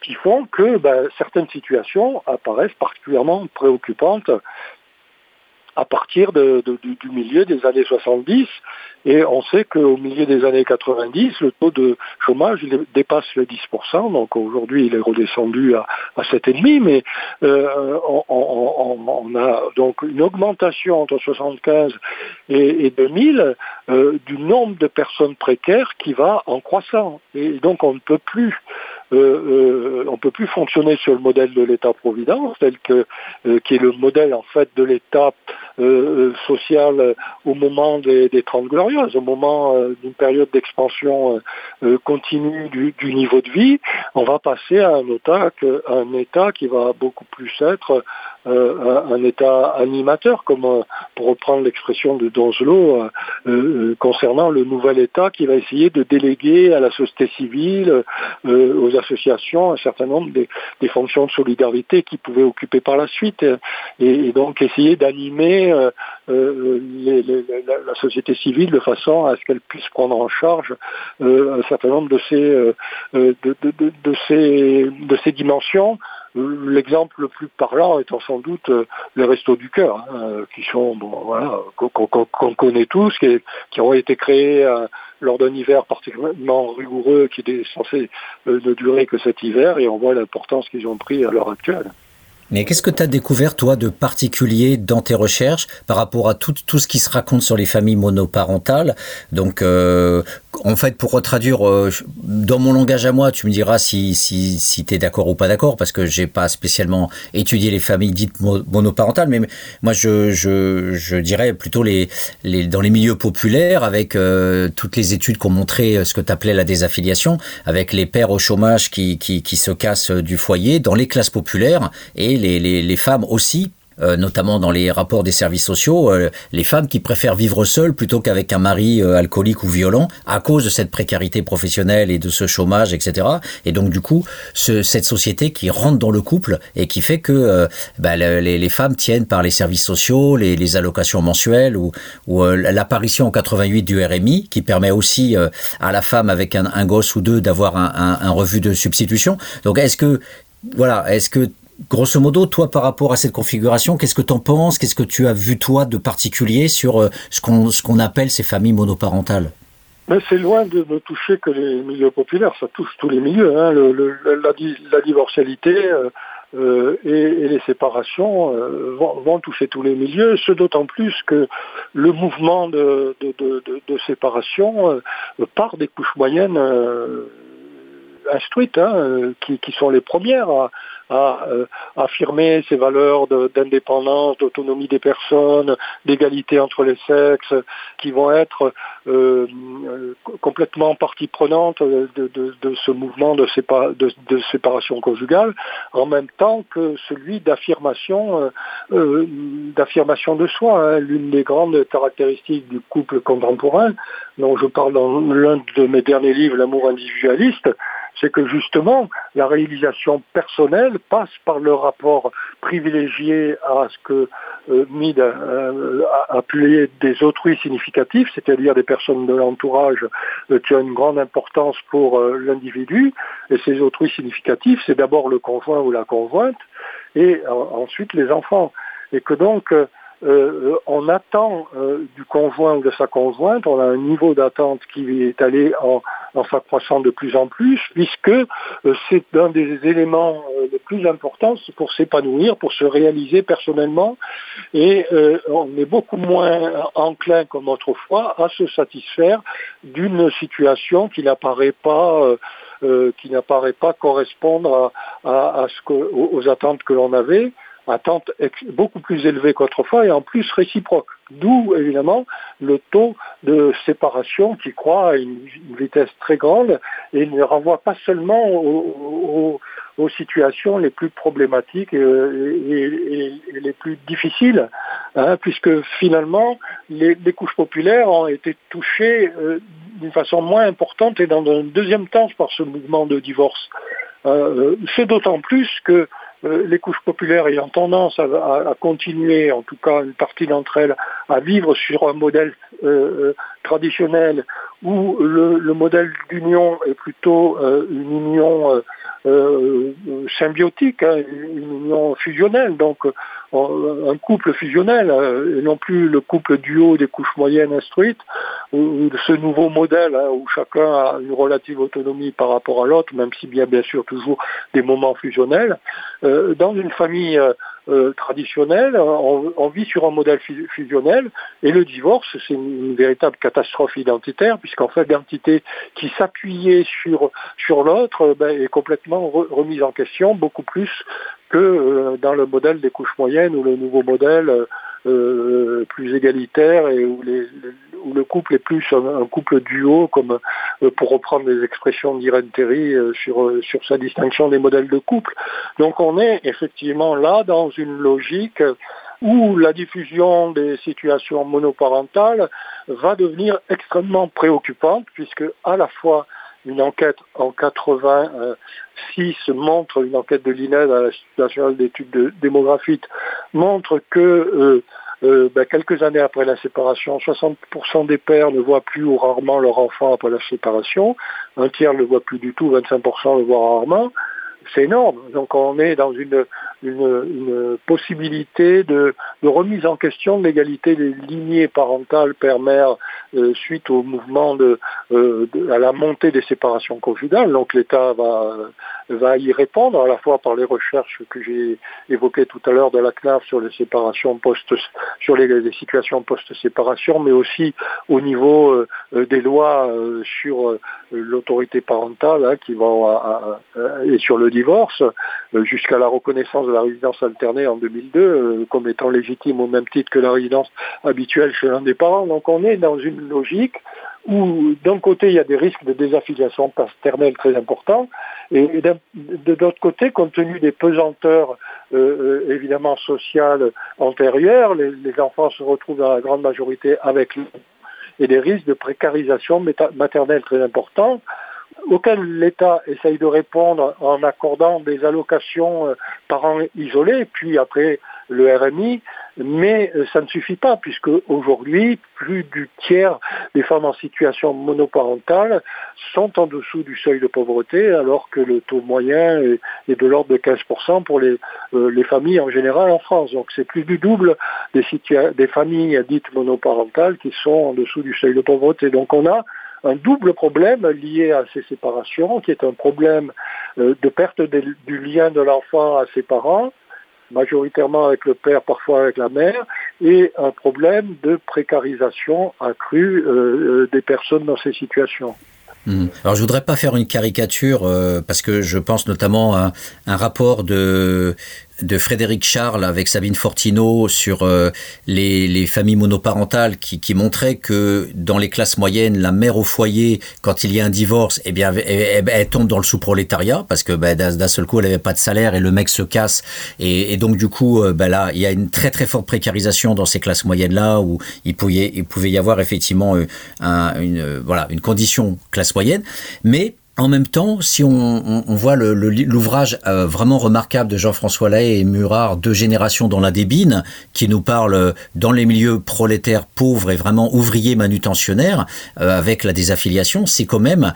qui font que ben, certaines situations apparaissent particulièrement préoccupantes à partir du, milieu des années 70. Et on sait qu'au milieu des années 90, le taux de chômage dépasse les 10%. Donc aujourd'hui, il est redescendu à, à 7,5%. Mais euh, on, a donc une augmentation entre 75 et, et 2000 euh, du nombre de personnes précaires qui va en croissant. Et donc on ne peut plus euh, on peut plus fonctionner sur le modèle de l'État-providence, tel que qui est le modèle en fait de l'État euh, social au moment des, des 30 glorieuses, au moment d'une période d'expansion continue du, niveau de vie. On va passer à un un État qui va beaucoup plus être euh, un État animateur, comme euh, pour reprendre l'expression de Donzelot, euh, concernant le nouvel État qui va essayer de déléguer à la société civile, aux associations, un certain nombre des, fonctions de solidarité qu'ils pouvaient occuper par la suite, et donc essayer d'animer les, les, la, société civile de façon à ce qu'elle puisse prendre en charge un certain nombre de ces, de, ces, de ces dimensions L'exemple le plus parlant étant sans doute euh, les restos du cœur, hein, qui sont, voilà, qu'on connaît tous, qui, ont été créés euh, lors d'un hiver particulièrement rigoureux qui était censé euh, ne durer que cet hiver, et on voit l'importance qu'ils ont pris à l'heure actuelle. Mais qu'est-ce que tu as découvert, toi, de particulier dans tes recherches par rapport à tout, tout ce qui se raconte sur les familles monoparentales? Donc, euh, en fait, pour retraduire euh, dans mon langage à moi, tu me diras si, si, si tu es d'accord ou pas d'accord, parce que j'ai pas spécialement étudié les familles dites monoparentales, mais moi, je, je, je dirais plutôt les, les, dans les milieux populaires, avec euh, toutes les études qui ont montré ce que tu appelais la désaffiliation, avec les pères au chômage qui, qui, qui se cassent du foyer, dans les classes populaires, et les, femmes aussi euh, notamment dans les rapports des services sociaux, euh, les femmes qui préfèrent vivre seules plutôt qu'avec un mari euh, alcoolique ou violent à cause de cette précarité professionnelle et de ce chômage, etc. Et donc du coup, ce, cette société qui rentre dans le couple et qui fait que bah, les, femmes tiennent par les services sociaux, les, allocations mensuelles ou, l'apparition en 88 du RMI qui permet aussi à la femme avec un, gosse ou deux d'avoir un, un, un revue de substitution. Donc est-ce que voilà, est-ce que grosso modo, toi, par rapport à cette configuration, qu'est-ce que tu en penses? Qu'est-ce que tu as vu, toi, de particulier sur euh, ce qu'on appelle ces familles monoparentales? Mais c'est loin de ne toucher que les milieux populaires, ça touche tous les milieux. Hein. La, divorcialité euh, euh, et, les séparations vont, toucher tous les milieux, ce d'autant plus que le mouvement de, séparation part des couches moyennes instruites, hein, qui, qui, sont les premières à, à euh, affirmer ces valeurs d'indépendance, d'autonomie des personnes, d'égalité entre les sexes, qui vont être euh, euh complètement partie prenante de, ce mouvement de, de, séparation conjugale, en même temps que celui d'affirmation euh, euh d'affirmation de soi. Hein. L'une des grandes caractéristiques du couple contemporain, dont je parle dans l'un de mes derniers livres, L'amour individualiste, c'est que justement, la réalisation personnelle passe par le rapport privilégié à ce que euh, Mid euh, a appelé des autrui significatifs, c'est-à-dire des personnes de l'entourage euh, qui ont une grande importance pour euh, l'individu. Et ces autrui significatifs, c'est d'abord le conjoint ou la conjointe, et ensuite les enfants. Et que donc, euh, on attend euh, du conjoint ou de sa conjointe, on a un niveau d'attente qui est allé en, en s'accroissant de plus en plus, puisque euh, c'est un des éléments euh, les plus importants pour s'épanouir, pour se réaliser personnellement, et euh, on est beaucoup moins enclin comme autrefois à se satisfaire d'une situation qui n'apparaît pas qui n'apparaît pas correspondre à, à, à ce que, aux attentes que l'on avait attente beaucoup plus élevée qu'autrefois et en plus réciproque. D'où évidemment le taux de séparation qui croît à une, vitesse très grande et ne renvoie pas seulement aux, situations les plus problématiques et, les plus difficiles, hein, puisque finalement les, couches populaires ont été touchées euh, d'une façon moins importante et dans un deuxième temps par ce mouvement de divorce. Euh, c'est d'autant plus que euh, les couches populaires ayant tendance à, continuer, en tout cas une partie d'entre elles, à vivre sur un modèle euh, traditionnel où le, modèle d'union est plutôt une union symbiotique, hein, une union fusionnelle, donc un couple fusionnel, et non plus le couple duo des couches moyennes instruites, ou, ce nouveau modèle hein, où chacun a une relative autonomie par rapport à l'autre, même y a bien sûr toujours des moments fusionnels. Euh, dans une famille euh, euh, traditionnelle, on, vit sur un modèle fusionnel, et le divorce, c'est une, véritable catastrophe identitaire, puisqu'en fait, l'entité qui s'appuyait sur, sur l'autre ben, est complètement remise en question, beaucoup plus que dans le modèle des couches moyennes ou le nouveau modèle euh, plus égalitaire et où, le couple est plus un, couple duo, comme euh, pour reprendre les expressions d'Irène Terry euh, sur, sur sa distinction des modèles de couple. Donc on est effectivement là dans une logique où la diffusion des situations monoparentales va devenir extrêmement préoccupante puisque à la fois une enquête en 86 montre, une enquête de l'INED à la Nationale d'études démographiques, montre que euh, euh, ben, quelques années après la séparation, 60% des pères ne voient plus ou rarement leur enfant après la séparation, un tiers ne le voit plus du tout, 25% le voient rarement c'est énorme. Donc on est dans une, possibilité de, remise en question de l'égalité des lignées parentales père-mère euh, suite au mouvement de, euh, à la montée des séparations conjugales. Donc l'État va, va y répondre à la fois par les recherches que j'ai évoquées tout à l'heure de la CNAF sur les séparations post sur les, situations post-séparation, mais aussi au niveau euh, des lois sur l'autorité parentale hein, qui vont et sur le divorce, euh, jusqu'à la reconnaissance de la résidence alternée en 2002 euh, comme étant légitime au même titre que la résidence habituelle chez l'un des parents. Donc on est dans une logique où d'un côté il y a des risques de désaffiliation paternelle très importants, et de l'autre côté, compte tenu des pesanteurs euh, évidemment sociales antérieures, les, enfants se retrouvent dans la grande majorité avec et des risques de précarisation maternelle très importants auxquels l'État essaye de répondre en accordant des allocations euh, parents isolés, puis après le RMI, mais euh, ça ne suffit pas, puisque aujourd'hui, plus du tiers des femmes en situation monoparentale sont en dessous du seuil de pauvreté, alors que le taux moyen est, de l'ordre de 15% pour les, euh, les, familles en général en France. Donc c'est plus du double des, des familles dites monoparentales qui sont en dessous du seuil de pauvreté. Donc on a un double problème lié à ces séparations, qui est un problème euh, de perte du lien de l'enfant à ses parents, majoritairement avec le père, parfois avec la mère, et un problème de précarisation accrue euh, euh, des personnes dans ces situations. Mmh. Alors je voudrais pas faire une caricature parce que je pense notamment à un rapport de de Frédéric Charles avec Sabine Fortino sur euh, les, les, familles monoparentales qui, qui que dans les classes moyennes, la mère au foyer, quand il y a un divorce, eh bien, elle, tombe dans le sous-prolétariat parce que ben, d'un seul coup, elle n'avait pas de salaire et le mec se casse. Et, donc, du coup, euh, ben, là, il y a une très très forte précarisation dans ces classes moyennes-là où il pouvait, il pouvait y avoir effectivement euh, un, une, voilà, une condition classe moyenne. Mais en même temps, si on, voit l'ouvrage euh, vraiment remarquable de Jean-François Lahaye et Murat, Deux générations dans la débine, qui nous parle euh, dans les milieux prolétaires pauvres et vraiment ouvriers manutentionnaires, euh, avec la désaffiliation, c'est quand même,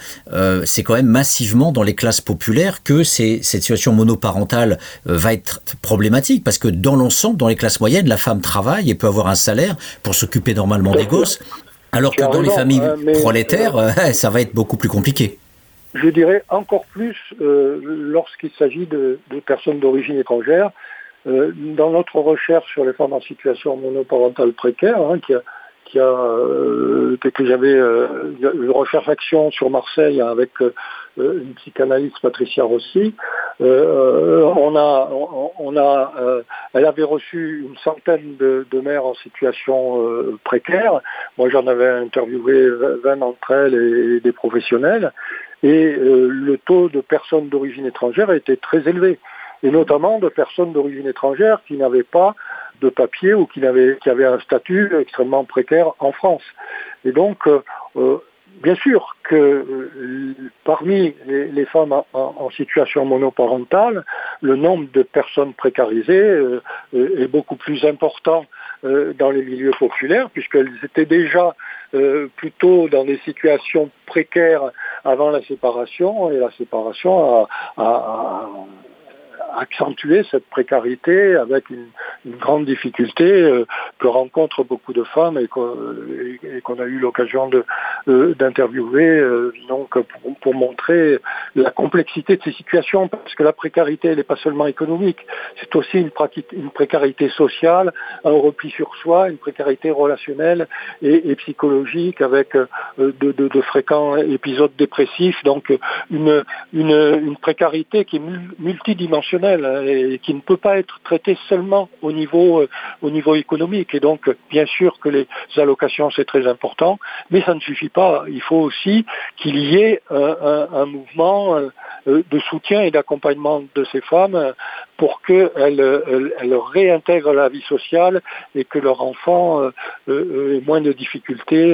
c'est quand même massivement dans les classes populaires que cette situation monoparentale va être problématique, parce que dans l'ensemble, dans les classes moyennes, la femme travaille et peut avoir un salaire pour s'occuper normalement des gosses, alors que dans les familles hein, prolétaires, <laughs> ça va être beaucoup plus compliqué je dirais encore plus euh, lorsqu'il s'agit de, personnes d'origine étrangère. Euh, dans notre recherche sur les femmes en situation monoparentale précaire, hein, qui, qui a que, que j'avais une réflexion sur Marseille avec une psychanalyste Patricia Rossi. on a, on, a, elle avait reçu une centaine de mères en situation précaire. Moi, j'en avais interviewé 20 d'entre elles et des professionnels. Et le taux de personnes d'origine étrangère été très élevé et notamment de personnes d'origine étrangère qui n'avaient pas de papier ou qui avaient, un statut extrêmement précaire en France. Et donc, euh, euh, bien sûr que euh, parmi les, femmes en, situation monoparentale, le nombre de personnes précarisées est beaucoup plus important dans les milieux populaires, puisqu'elles étaient déjà plutôt dans des situations précaires avant la séparation, et la séparation a accentuer cette précarité avec une, grande difficulté euh, que rencontrent beaucoup de femmes et qu'on a eu l'occasion euh, d'interviewer euh, donc pour, pour, montrer la complexité de ces situations parce que la précarité elle n'est pas seulement économique c'est aussi une, une, précarité sociale un repli sur soi une précarité relationnelle et, psychologique avec de, de, de, fréquents épisodes dépressifs. Donc une, une, une précarité qui est multidimensionnelle Hein, et qui ne peut pas être traité seulement au niveau, euh, au niveau économique. Et donc, bien sûr que les allocations, c'est très important, mais ça ne suffit pas. Il faut aussi qu'il y ait un, mouvement euh, de soutien et d'accompagnement de ces femmes pour qu'elles elles, réintègrent la vie sociale et que leur enfant euh, ait moins de difficultés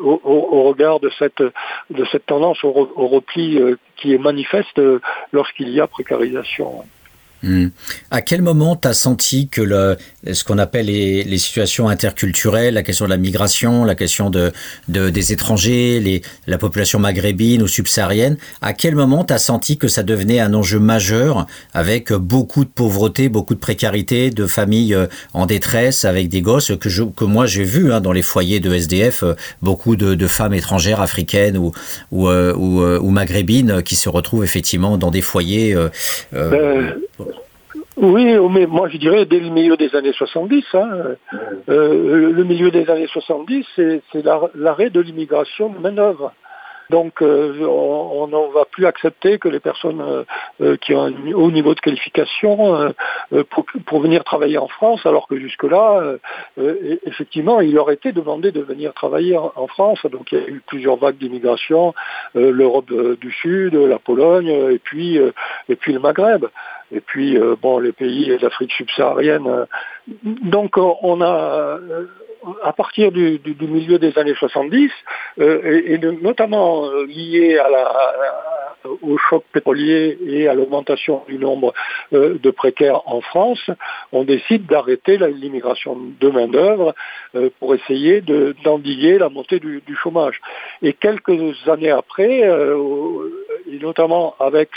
au, regard de cette tendance au repli qui est manifeste lorsqu'il y a précarisation. Hmm. À quel moment tu as senti que le, ce qu'on appelle les, les, situations interculturelles, la question de la migration, la question de, de des étrangers, les, la population maghrébine ou subsaharienne, à quel moment tu as senti que ça devenait un enjeu majeur avec beaucoup de pauvreté, beaucoup de précarité, de familles euh, en détresse avec des gosses que, je, que moi j'ai vu hein, dans les foyers de SDF, euh, beaucoup de, de femmes étrangères africaines ou, ou, euh, ou, ou, maghrébines qui se retrouvent effectivement dans des foyers. Euh, oui, mais moi je dirais dès le milieu des années 70. Hein, euh, le milieu des années 70, c'est l'arrêt de l'immigration de main-d'œuvre. Donc euh, on ne va plus accepter que les personnes euh, qui ont un haut niveau de qualification pour, venir travailler en France, alors que jusque-là, effectivement, il leur était demandé de venir travailler en, France. Donc il y a eu plusieurs vagues d'immigration, l'Europe du Sud, la Pologne, et puis le Maghreb et puis bon les pays d'Afrique subsaharienne. Donc on a à partir du, milieu des années 70, euh, et, notamment euh, lié à la, au choc pétrolier et à l'augmentation du nombre euh, de précaires en France, on décide d'arrêter l'immigration de main-d'œuvre pour essayer d'endiguer la montée du, chômage. Et quelques années après, et notamment avec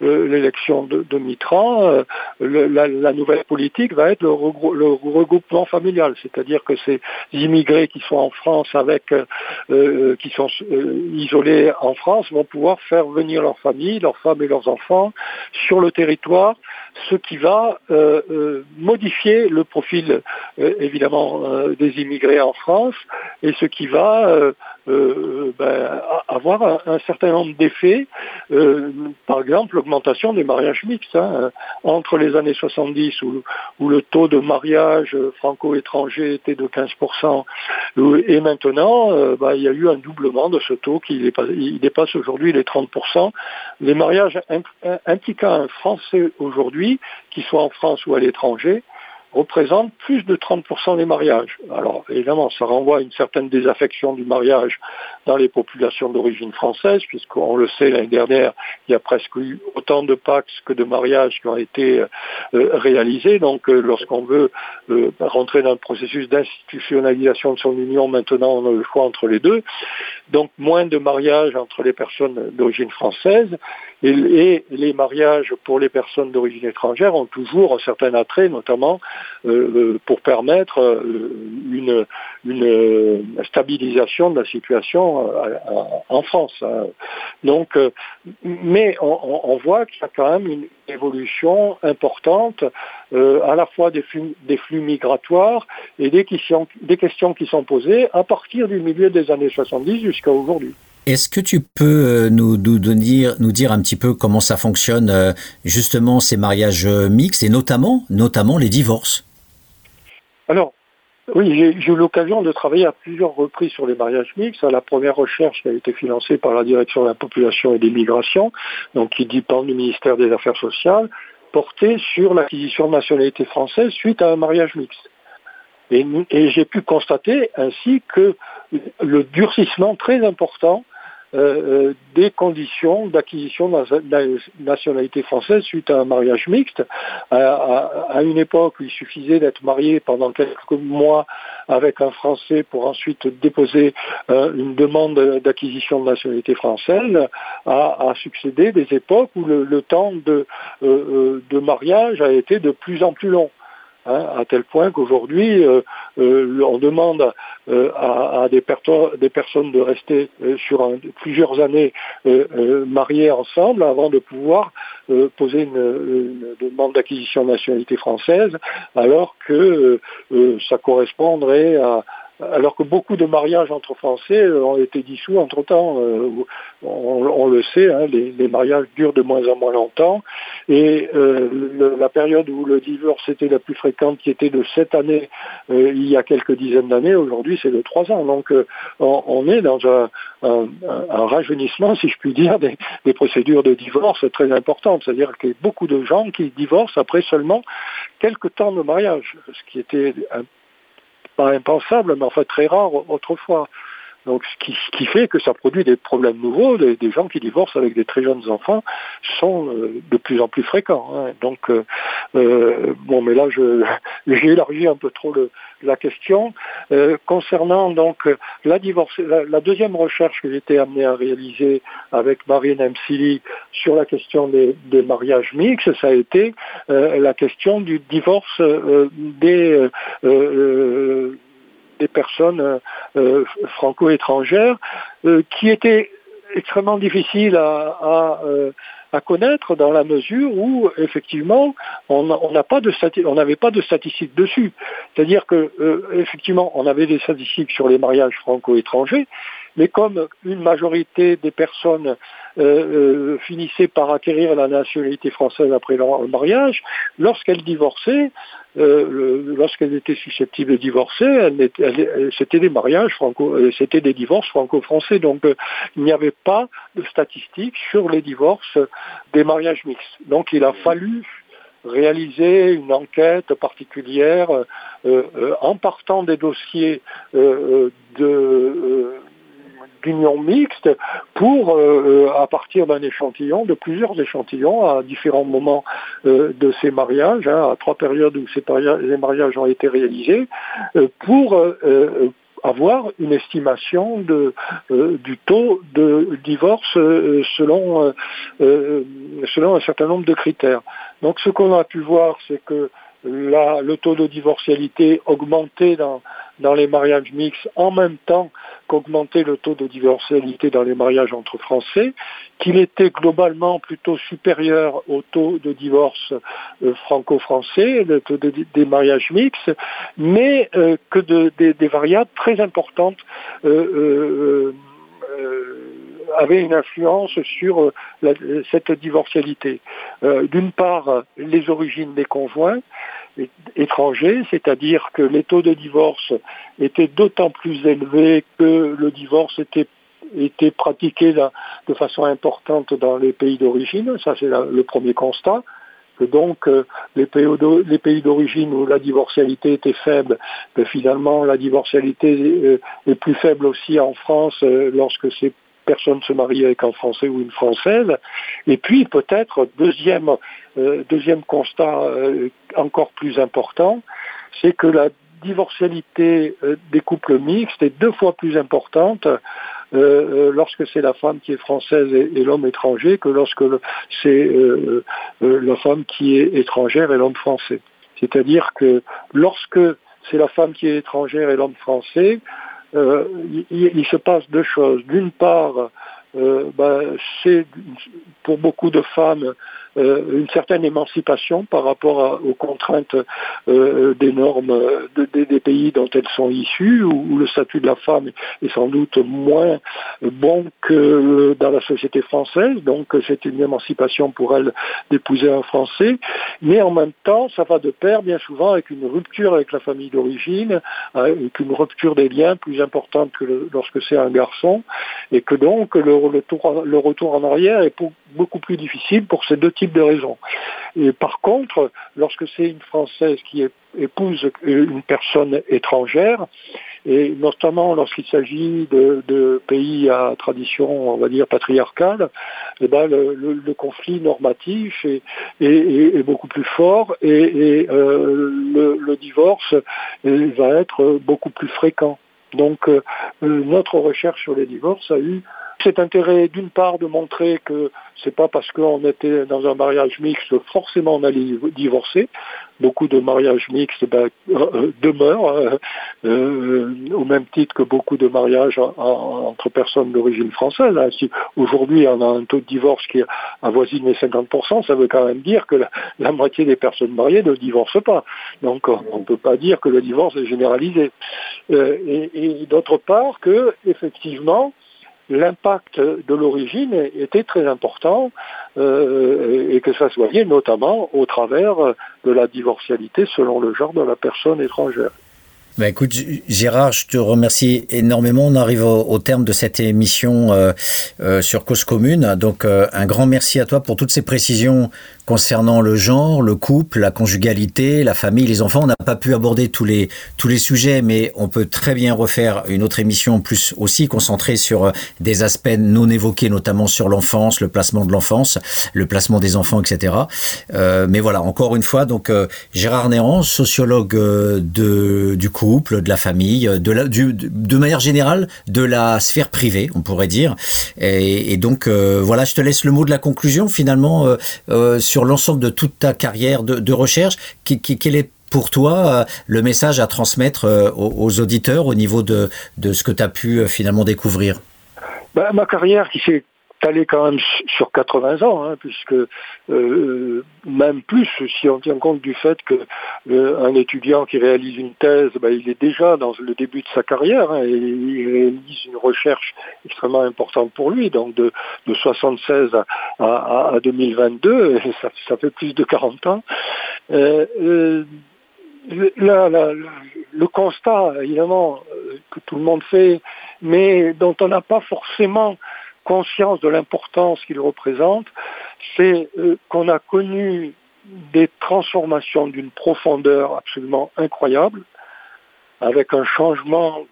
l'élection de, Mitran, la, nouvelle politique va être le, regroupement familial, c'est-à-dire que c'est immigrés qui sont en France avec, euh, euh, qui sont euh, isolés en France vont pouvoir faire venir leurs familles, leurs femmes et leurs enfants sur le territoire, ce qui va modifier le profil évidemment des immigrés en France et ce qui va euh, ben, avoir un, certain nombre d'effets, euh, par exemple l'augmentation des mariages mixtes. Hein, entre les années 70 où, le taux de mariage franco-étranger était de 15% et maintenant euh, ben, il y a eu un doublement de ce taux qui dépasse, dépasse aujourd'hui les 30%. Les mariages impliquant un Français aujourd'hui, qui soit en France ou à l'étranger, représente plus de 30% des mariages. Alors évidemment, ça renvoie à une certaine désaffection du mariage dans les populations d'origine française, puisqu'on le sait, l'année dernière, il y a presque eu autant de Pax que de mariages qui ont été euh, réalisés. Donc euh, lorsqu'on veut euh, rentrer dans le processus d'institutionnalisation de son union, maintenant on a le choix entre les deux. Donc moins de mariages entre les personnes d'origine française Et, les mariages pour les personnes d'origine étrangère ont toujours un certain attrait, notamment euh, pour permettre une, une, stabilisation de la situation en France. Hein. Donc, mais on, voit qu'il y a quand même une évolution importante euh, à la fois des flux, migratoires et des questions qui sont posées à partir du milieu des années 70 jusqu'à aujourd'hui. Est-ce que tu peux euh, nous, nous, dire, nous dire un petit peu comment ça fonctionne euh, justement ces mariages mixtes et notamment, les divorces? Alors, oui, j'ai eu l'occasion de travailler à plusieurs reprises sur les mariages mixtes. La première recherche qui a été financée par la Direction de la population et des migrations, donc qui dépend du ministère des Affaires sociales, portait sur l'acquisition de nationalité française suite à un mariage mixte. Et j'ai pu constater ainsi que le durcissement très important euh, euh, des conditions d'acquisition de la nationalité française suite à un mariage mixte. À, une époque où il suffisait d'être marié pendant quelques mois avec un Français pour ensuite déposer euh, une demande d'acquisition de nationalité française, a, succédé des époques où le, temps de, de mariage a été de plus en plus long. Hein, à tel point qu'aujourd'hui, euh, euh, on demande euh, à, des, des, personnes de rester sur plusieurs années mariées ensemble avant de pouvoir poser une, demande d'acquisition de nationalité française, alors que ça correspondrait à, alors que beaucoup de mariages entre Français ont été dissous entre-temps. On, le sait, hein, les, mariages durent de moins en moins longtemps. Et la période où le divorce était la plus fréquente, qui était de sept années il y a quelques dizaines d'années, aujourd'hui c'est de trois ans. Donc on, est dans un, rajeunissement, si je puis dire, des, des procédures de divorce très importantes. C'est-à-dire qu'il y a beaucoup de gens qui divorcent après seulement quelques temps de mariage, ce qui était un pas impensable, mais en fait très rare autrefois. Donc ce qui, fait que ça produit des problèmes nouveaux, des, gens qui divorcent avec des très jeunes enfants sont euh, de plus en plus fréquents. Hein. Donc euh, euh, bon, mais là <laughs> j'ai élargi un peu trop la question concernant donc la divorce. La, la, deuxième recherche que j'étais amené à réaliser avec Marine Msili sur la question des, des mariages mixtes, ça a été la question du divorce des des personnes euh, euh, franco-étrangères euh, qui étaient extrêmement difficiles à, connaître dans la mesure où effectivement on n'a pas n'avait pas de statistiques dessus. C'est-à-dire que effectivement on avait des statistiques sur les mariages franco-étrangers, mais comme une majorité des personnes finissaient par acquérir la nationalité française après leur mariage, lorsqu'elles divorçaient, euh, lorsqu'elle était susceptible de divorcer, c'était des mariages franco, euh, c'était des divorces franco-français. Donc euh, il n'y avait pas de statistiques sur les divorces des mariages mixtes. Donc il a fallu réaliser une enquête particulière en partant des dossiers de d'union mixte pour, euh, à partir d'un échantillon, de plusieurs échantillons à différents moments euh, de ces mariages, hein, à trois périodes où ces mariages ont été réalisés, euh, pour avoir une estimation de, du taux de divorce selon, selon un certain nombre de critères. Donc ce qu'on a pu voir, c'est que le taux de divorcialité augmentait dans, dans les mariages mixtes en même temps qu'augmentait le taux de divorcialité dans les mariages entre Français, qu'il était globalement plutôt supérieur au taux de divorce euh, franco-français, le taux des mariages mixtes, mais euh, que des variables très importantes euh, avaient une influence sur cette divorcialité. D'une part, les origines des conjoints, étrangers, c'est-à-dire que les taux de divorce étaient d'autant plus élevés que le divorce était pratiqué de façon importante dans les pays d'origine, ça c'est le premier constat, que donc euh, les pays d'origine où la divorcialité était faible, que finalement la divorcialité euh, est plus faible aussi en France euh, lorsque c'est personne se marie avec un Français ou une Française. Et puis peut-être deuxième, euh, deuxième constat euh, encore plus important, c'est que la divorcialité euh, des couples mixtes est deux fois plus importante lorsque c'est la femme qui est française et l'homme étranger que lorsque c'est la femme qui est étrangère et l'homme français. C'est-à-dire que lorsque c'est la femme qui est étrangère et l'homme français, il, il, se passe deux choses. D'une part, ben, c'est pour beaucoup de femmes euh, une certaine émancipation par rapport aux contraintes euh, des normes des pays dont elles sont issues, où, le statut de la femme est sans doute moins bon que dans la société française, donc c'est une émancipation pour elle d'épouser un Français, mais en même temps, ça va de pair bien souvent avec une rupture avec la famille d'origine, avec une rupture des liens plus importante que lorsque c'est un garçon, et que donc le, le retour en arrière est beaucoup plus difficile pour ces deux types de raisons. Et par contre, lorsque c'est une Française qui épouse une personne étrangère, et notamment lorsqu'il s'agit de, pays à tradition, on va dire, patriarcale, eh ben le, conflit normatif est, beaucoup plus fort et, euh, le, divorce va être beaucoup plus fréquent. Donc euh, notre recherche sur les divorces a eu cet intérêt d'une part de montrer que c'est pas parce qu'on était dans un mariage mixte forcément on allait divorcer. Beaucoup de mariages mixtes ben, euh, euh, demeurent euh, au même titre que beaucoup de mariages entre personnes d'origine française. Hein. Si aujourd'hui on a un taux de divorce qui avoisine les 50%, ça veut quand même dire que la, moitié des personnes mariées ne divorcent pas. Donc on ne peut pas dire que le divorce est généralisé. et, et d'autre part que effectivement l'impact de l'origine était très important euh, et que ça se voyait notamment au travers de la divorcialité selon le genre de la personne étrangère. Ben écoute, Gérard, je te remercie énormément. On arrive au, terme de cette émission euh, euh, sur Cause Commune. Donc, un grand merci à toi pour toutes ces précisions concernant le genre, le couple, la conjugalité, la famille, les enfants. On n'a pas pu aborder tous les tous les sujets, mais on peut très bien refaire une autre émission plus aussi concentrée sur des aspects non évoqués, notamment sur l'enfance, le placement de l'enfance, le placement des enfants, etc. mais voilà, encore une fois, donc Gérard Néran, sociologue de du couple de la famille, de, la, de manière générale, de la sphère privée, on pourrait dire. Et, donc, euh, voilà, je te laisse le mot de la conclusion, finalement, euh, euh, sur l'ensemble de toute ta carrière de, recherche. quel est pour toi le message à transmettre aux, auditeurs au niveau de, ce que tu as pu finalement découvrir? Ben, Ma carrière qui s'est allé quand même sur 80 ans, hein, puisque euh, même plus si on tient compte du fait que euh, un étudiant qui réalise une thèse, ben, il est déjà dans le début de sa carrière hein, et il réalise une recherche extrêmement importante pour lui, donc de, de 76 à, à, 2022, <laughs> ça, fait plus de 40 ans. Euh, euh le constat, évidemment, que tout le monde fait, mais dont on n'a pas forcément conscience de l'importance qu'il représente, c'est euh, qu'on a connu des transformations d'une profondeur absolument incroyable, avec un changement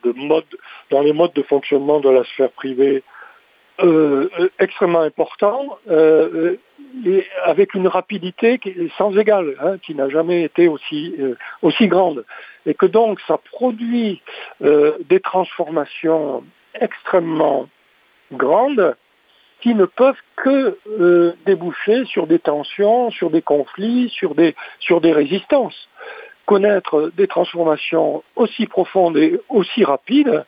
dans les modes de fonctionnement de la sphère privée euh, euh, extrêmement important, et avec une rapidité sans égale, hein, qui n'a jamais été aussi grande. Et que donc ça produit des transformations extrêmement grandes qui ne peuvent que euh, déboucher sur des tensions, sur des conflits, sur des, sur des résistances. Connaître des transformations aussi profondes et aussi rapides,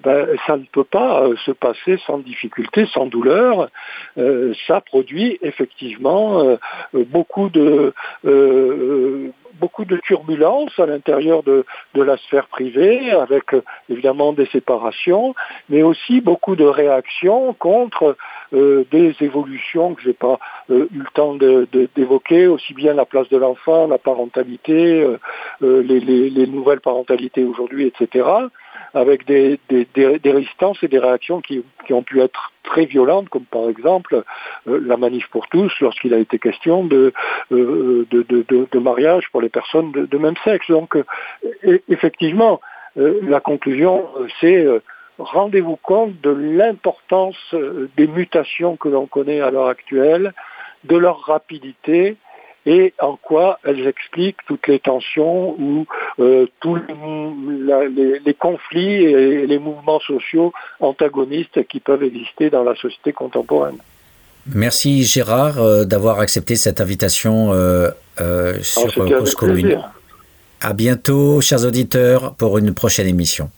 ben, ça ne peut pas euh, se passer sans difficulté, sans douleur. Euh, ça produit effectivement beaucoup de beaucoup de turbulences à l'intérieur de, de, la sphère privée, avec évidemment des séparations, mais aussi beaucoup de réactions contre euh, des évolutions que j'ai pas euh, eu le temps d'évoquer, aussi bien la place de l'enfant, la parentalité, euh, les, les, nouvelles parentalités aujourd'hui, etc., avec des, résistances et des réactions qui, ont pu être très violentes, comme par exemple la manif pour tous, lorsqu'il a été question de, de, de, mariage pour les personnes de, même sexe. Donc, effectivement, la conclusion, c'est rendez-vous compte de l'importance euh, des mutations que l'on connaît à l'heure actuelle, de leur rapidité et en quoi elles expliquent toutes les tensions ou euh, tous les, la- les- les conflits et les mouvements sociaux antagonistes qui peuvent exister dans la société contemporaine. Merci Gérard euh, d'avoir accepté cette invitation euh, sur Cause Commune. plaisir. À bientôt, chers auditeurs, pour une prochaine émission.